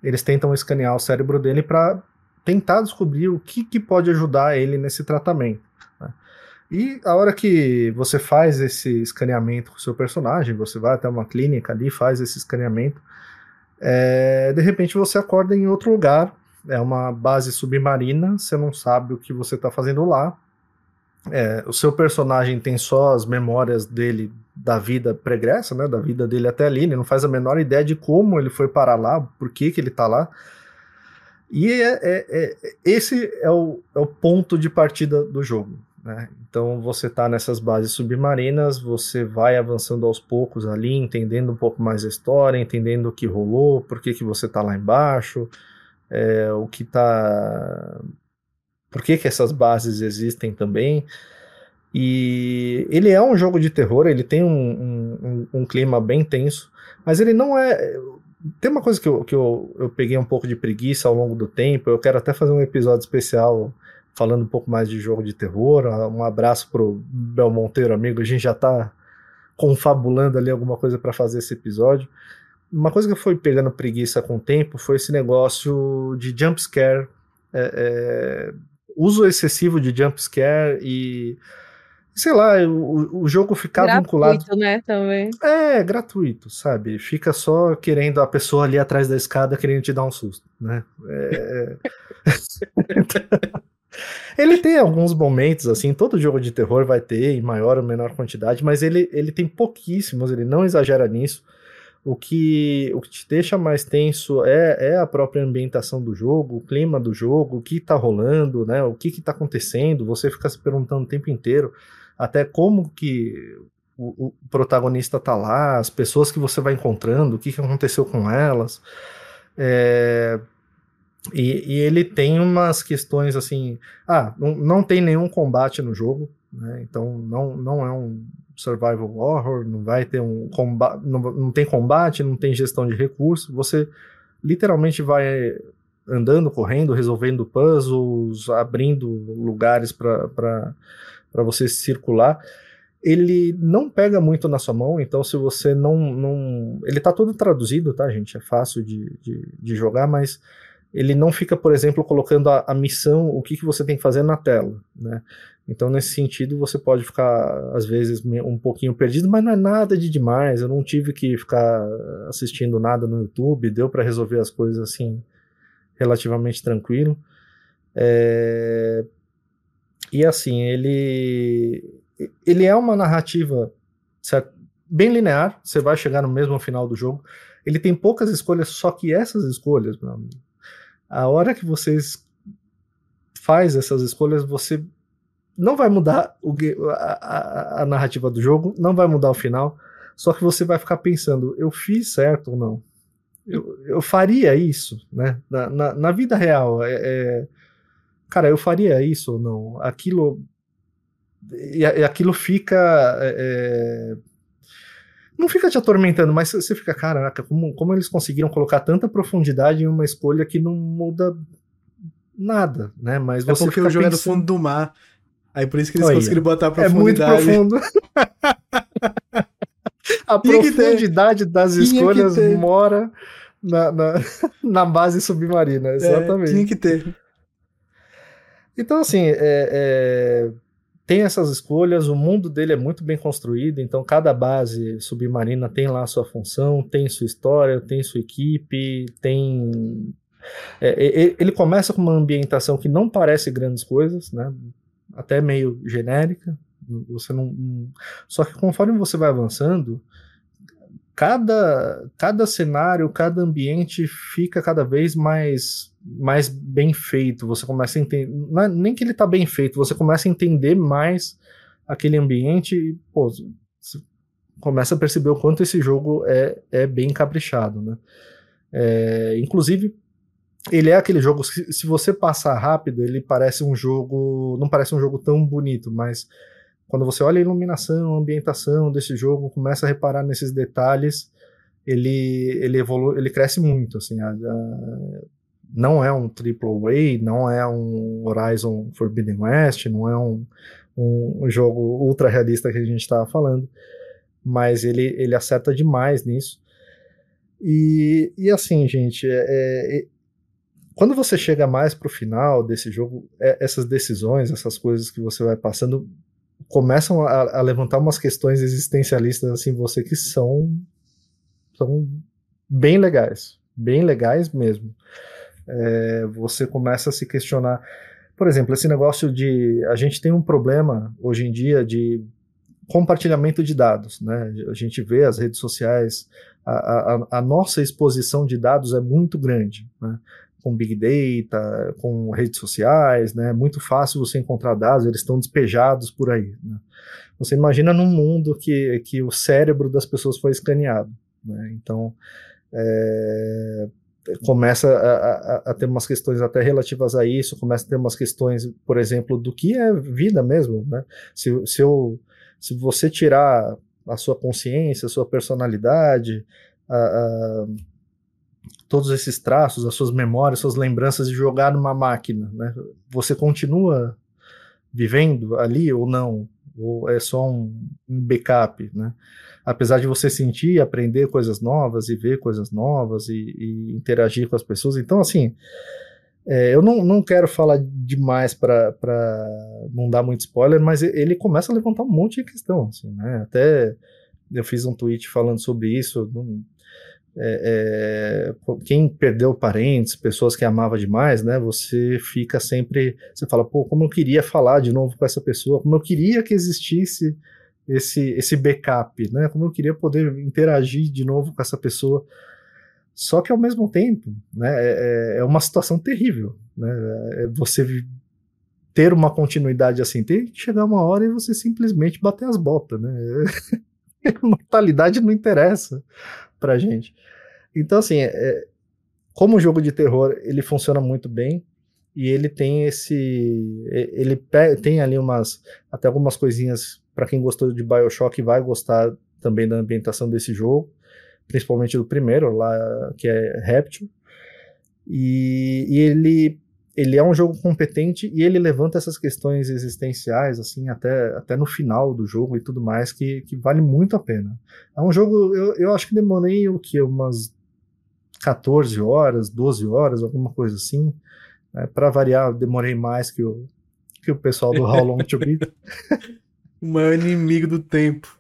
eles tentam escanear o cérebro dele para tentar descobrir o que, que pode ajudar ele nesse tratamento. né? E a hora que você faz esse escaneamento com o seu personagem, você vai até uma clínica ali, faz esse escaneamento, é, de repente você acorda em outro lugar, é uma base submarina, você não sabe o que você está fazendo lá. É, o seu personagem tem só as memórias dele da vida pregressa, né, da vida dele até ali, ele não faz a menor ideia de como ele foi parar lá, por que, que ele está lá. E é, é- é- esse é o, é o ponto de partida do jogo. Né? Então você está nessas bases submarinas, você vai avançando aos poucos ali, entendendo um pouco mais a história, entendendo o que rolou, por que, que você está lá embaixo, é, o que tá. Por que, que essas bases existem também. E ele é um jogo de terror, ele tem um, um- um- um clima bem tenso, mas ele não é. Tem uma coisa que, eu, que eu, eu peguei um pouco de preguiça ao longo do tempo, eu quero até fazer um episódio especial falando um pouco mais de jogo de terror. Um abraço pro Bel Monteiro, amigo. A gente já tá confabulando ali alguma coisa para fazer esse episódio. Uma coisa que eu fui pegando preguiça com o tempo foi esse negócio de jump scare, é, é, uso excessivo de jump scare e sei lá, o, o jogo ficar vinculado. Gratuito, né, também. É, gratuito, sabe? Fica só querendo a pessoa ali atrás da escada querendo te dar um susto, né? É... Ele tem alguns momentos, assim, todo jogo de terror vai ter, em maior ou menor quantidade, mas ele, ele tem pouquíssimos, ele não exagera nisso. O que, o que te deixa mais tenso é, é a própria ambientação do jogo, o clima do jogo, o que tá rolando, né? O que que tá acontecendo, você fica se perguntando o tempo inteiro, até como que o, o protagonista tá lá, as pessoas que você vai encontrando, o que, que aconteceu com elas. É, e, e, ele tem umas questões assim. Ah, não, não tem nenhum combate no jogo, né? Então não, não é um survival horror, não vai ter um combate, não, não tem combate, não tem gestão de recursos. Você literalmente vai andando, correndo, resolvendo puzzles, abrindo lugares para você circular. Ele não pega muito na sua mão, então se você não. não ele tá todo traduzido, tá, gente? É fácil de, de, de jogar, mas ele não fica, por exemplo, colocando a, a missão, o que, que você tem que fazer na tela, né? Então, nesse sentido, você pode ficar, às vezes, um pouquinho perdido, mas não é nada de demais. Eu não tive que ficar assistindo nada no YouTube, deu para resolver as coisas assim, relativamente tranquilo. É... E assim, ele, ele é uma narrativa certo? bem linear, você vai chegar no mesmo final do jogo. Ele tem poucas escolhas, só que essas escolhas, meu amigo, a hora que vocês faz essas escolhas, você não vai mudar o, a, a, narrativa do jogo, não vai mudar o final, só que você vai ficar pensando, eu fiz certo ou não? Eu, eu faria isso, né? Na, na, na vida real, é, é, cara, eu faria isso ou não? Aquilo e, e aquilo fica é, é não fica te atormentando, mas você fica, caraca, como, como eles conseguiram colocar tanta profundidade em uma escolha que não muda nada, né? Mas é você porque o jogo pensando... é do fundo do mar. Aí por isso que eles Olha, conseguiram botar a profundidade. É muito profundo. a Tinha profundidade das Tinha escolhas mora na, na, na, base submarina, é, exatamente. É, tinha que ter. Então, assim, é, é tem essas escolhas, o mundo dele é muito bem construído, então cada base submarina tem lá sua função, tem sua história, tem sua equipe, tem. É, ele começa com uma ambientação que não parece grandes coisas, né? Até meio genérica. Você não. Só que conforme você vai avançando, cada, cada cenário, cada ambiente fica cada vez mais mais bem feito, você começa a entender, é nem que ele tá bem feito, você começa a entender mais aquele ambiente e, pô, você começa a perceber o quanto esse jogo é, é bem caprichado, né? É, inclusive, ele é aquele jogo, se você passar rápido, ele parece um jogo, não parece um jogo tão bonito, mas quando você olha a iluminação, a ambientação desse jogo, começa a reparar nesses detalhes, ele ele evolui, ele cresce muito, assim, a, a, não é um triple A, não é um Horizon Forbidden West, não é um, um, jogo ultra realista que a gente estava falando, mas ele, ele acerta demais nisso. E, e assim, gente, é, é, quando você chega mais pro final desse jogo, é, essas decisões, essas coisas que você vai passando, começam a, a, levantar umas questões existencialistas assim você que são são bem legais, bem legais mesmo é, você começa a se questionar. Por exemplo, esse negócio de. A gente tem um problema hoje em dia de compartilhamento de dados. Né? A gente vê as redes sociais, a, a, a nossa exposição de dados é muito grande. Né? Com Big Data, com redes sociais, né? é muito fácil você encontrar dados, eles estão despejados por aí. Né? Você imagina num mundo que, que o cérebro das pessoas foi escaneado. Né? Então, é, começa a, a, a, ter umas questões até relativas a isso, começa a ter umas questões, por exemplo, do que é vida mesmo, né? Se, se, eu, se você tirar a sua consciência, a sua personalidade, a, todos esses traços, as suas memórias, suas lembranças e jogar numa máquina, né? Você continua vivendo ali ou não? Ou é só um, um backup, né? apesar de você sentir, aprender coisas novas e ver coisas novas e, e interagir com as pessoas. Então, assim, é, eu não, não quero falar demais para não dar muito spoiler, mas ele começa a levantar um monte de questão, assim, né? Até eu fiz um tweet falando sobre isso. É, é, quem perdeu parentes, pessoas que amava demais, né? Você fica sempre, você fala, pô, como eu queria falar de novo com essa pessoa, como eu queria que existisse esse esse backup, né? Como eu queria poder interagir de novo com essa pessoa. Só que ao mesmo tempo, né? É, é, é uma situação terrível, né? É você ter uma continuidade assim, tem que chegar uma hora e você simplesmente bater as botas, né? Mortalidade não interessa pra gente. Então, assim, é, como jogo de terror, ele funciona muito bem e ele tem esse. Ele tem ali umas. Até algumas coisinhas para quem gostou de Bioshock vai gostar também da ambientação desse jogo, principalmente do primeiro, lá que é Rapture. E, e ele ele é um jogo competente e ele levanta essas questões existenciais, assim, até, até no final do jogo e tudo mais, que, que vale muito a pena. É um jogo, eu, eu acho que demorei o que? Umas 14 horas, 12 horas, alguma coisa assim. É, para variar, demorei mais que o, que o pessoal do How Long to Beat. o maior inimigo do tempo.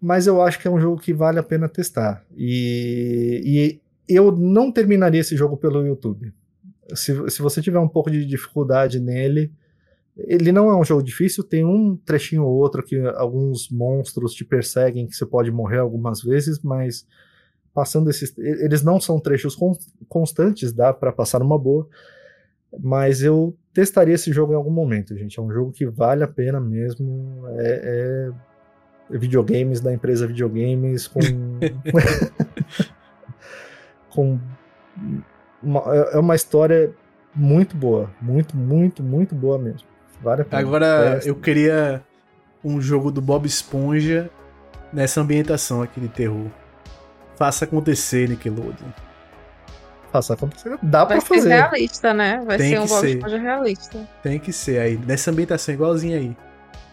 Mas eu acho que é um jogo que vale a pena testar. E, e eu não terminaria esse jogo pelo YouTube se, se você tiver um pouco de dificuldade nele, ele não é um jogo difícil, tem um trechinho ou outro que alguns monstros te perseguem, que você pode morrer algumas vezes, mas passando esses. Eles não são trechos constantes, dá para passar uma boa. Mas eu testaria esse jogo em algum momento, gente. É um jogo que vale a pena mesmo. É, é videogames da empresa Videogames com. com uma, é, é uma história muito boa. Muito, muito, muito boa mesmo. Vale a pena. Agora, eu queria um jogo do Bob Esponja nessa ambientação aqui de terror. Faça acontecer, Nickelodeon. Faça acontecer. Dá Vai pra fazer. Vai ser realista, né? Vai Tem ser um Bob ser. Esponja realista. Tem que ser aí. Nessa ambientação igualzinha aí.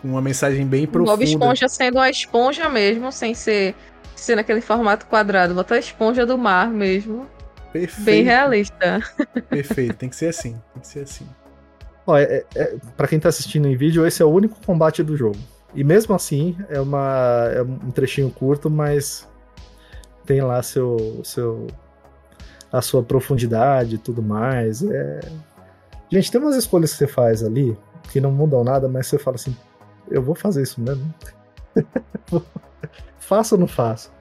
Com uma mensagem bem profunda. Bob Esponja sendo uma esponja mesmo, sem ser, ser naquele formato quadrado. Botar a esponja do mar mesmo. Perfeito. Bem realista. Perfeito, tem que ser assim. Tem que ser assim. Ó, é, é, pra quem tá assistindo em vídeo, esse é o único combate do jogo. E mesmo assim, é, uma, é um trechinho curto, mas tem lá seu, seu a sua profundidade e tudo mais. É... Gente, tem umas escolhas que você faz ali que não mudam nada, mas você fala assim: eu vou fazer isso mesmo. faço ou não faço?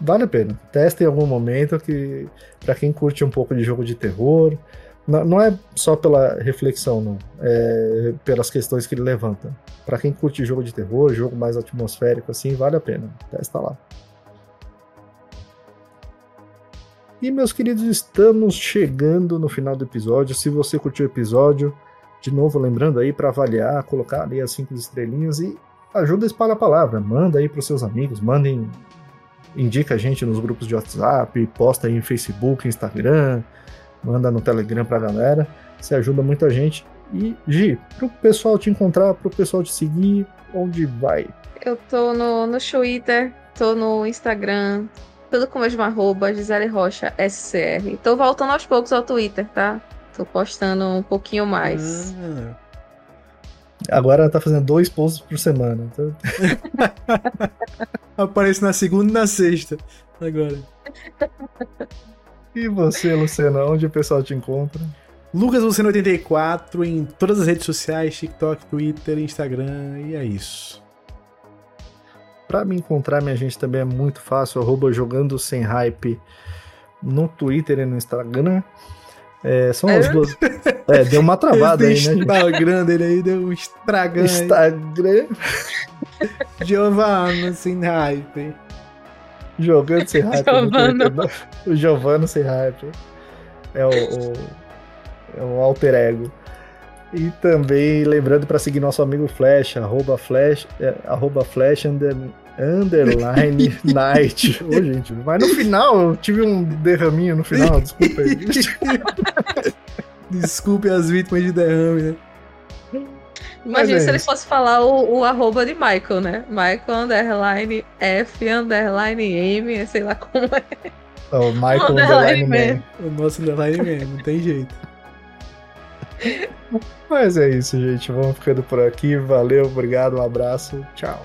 Vale a pena. Testa em algum momento que para quem curte um pouco de jogo de terror, não, não é só pela reflexão, não, é pelas questões que ele levanta. Para quem curte jogo de terror, jogo mais atmosférico assim, vale a pena. Testa lá. E meus queridos, estamos chegando no final do episódio. Se você curtiu o episódio, de novo lembrando aí para avaliar, colocar ali as cinco estrelinhas e ajuda a espalhar a palavra. Manda aí para seus amigos, mandem indica a gente nos grupos de WhatsApp, posta aí em Facebook, Instagram, manda no Telegram pra galera. Você ajuda muita gente. E, Gi, pro pessoal te encontrar, pro pessoal te seguir, onde vai? Eu tô no, no Twitter, tô no Instagram, tudo com o mesmo arroba, Gisele Rocha SCR. Tô voltando aos poucos ao Twitter, tá? Tô postando um pouquinho mais. Ah. Agora ela tá fazendo dois posts por semana. Então... Aparece na segunda e na sexta. Agora. E você, Luciana, onde o pessoal te encontra? Lucas Luciano 84 em todas as redes sociais, TikTok, Twitter, Instagram, e é isso. Para me encontrar, minha gente, também é muito fácil, arroba jogando sem hype no Twitter e no Instagram. É, são as é. duas. É, deu uma travada aí, né? Instagram dele aí deu um estragão. Instagram. Giovanna sem hype. Jogando sem hype. Giovano. O Giovanno sem hype. É o, o, é o alter ego. E também lembrando para seguir nosso amigo Flash, arroba Flash, é, arroba Flash under, underline night. Ô, gente, mas no final eu tive um derraminho no final, desculpa aí. Desculpe as vítimas de derrame, né? Imagina é se ele fosse falar o, o, arroba de Michael, né? Michael underline F underline M, sei lá como é. O Michael underline, underline Man. O nosso underline Man, não tem jeito. Mas é isso, gente. Vamos ficando por aqui. Valeu, obrigado, um abraço. Tchau.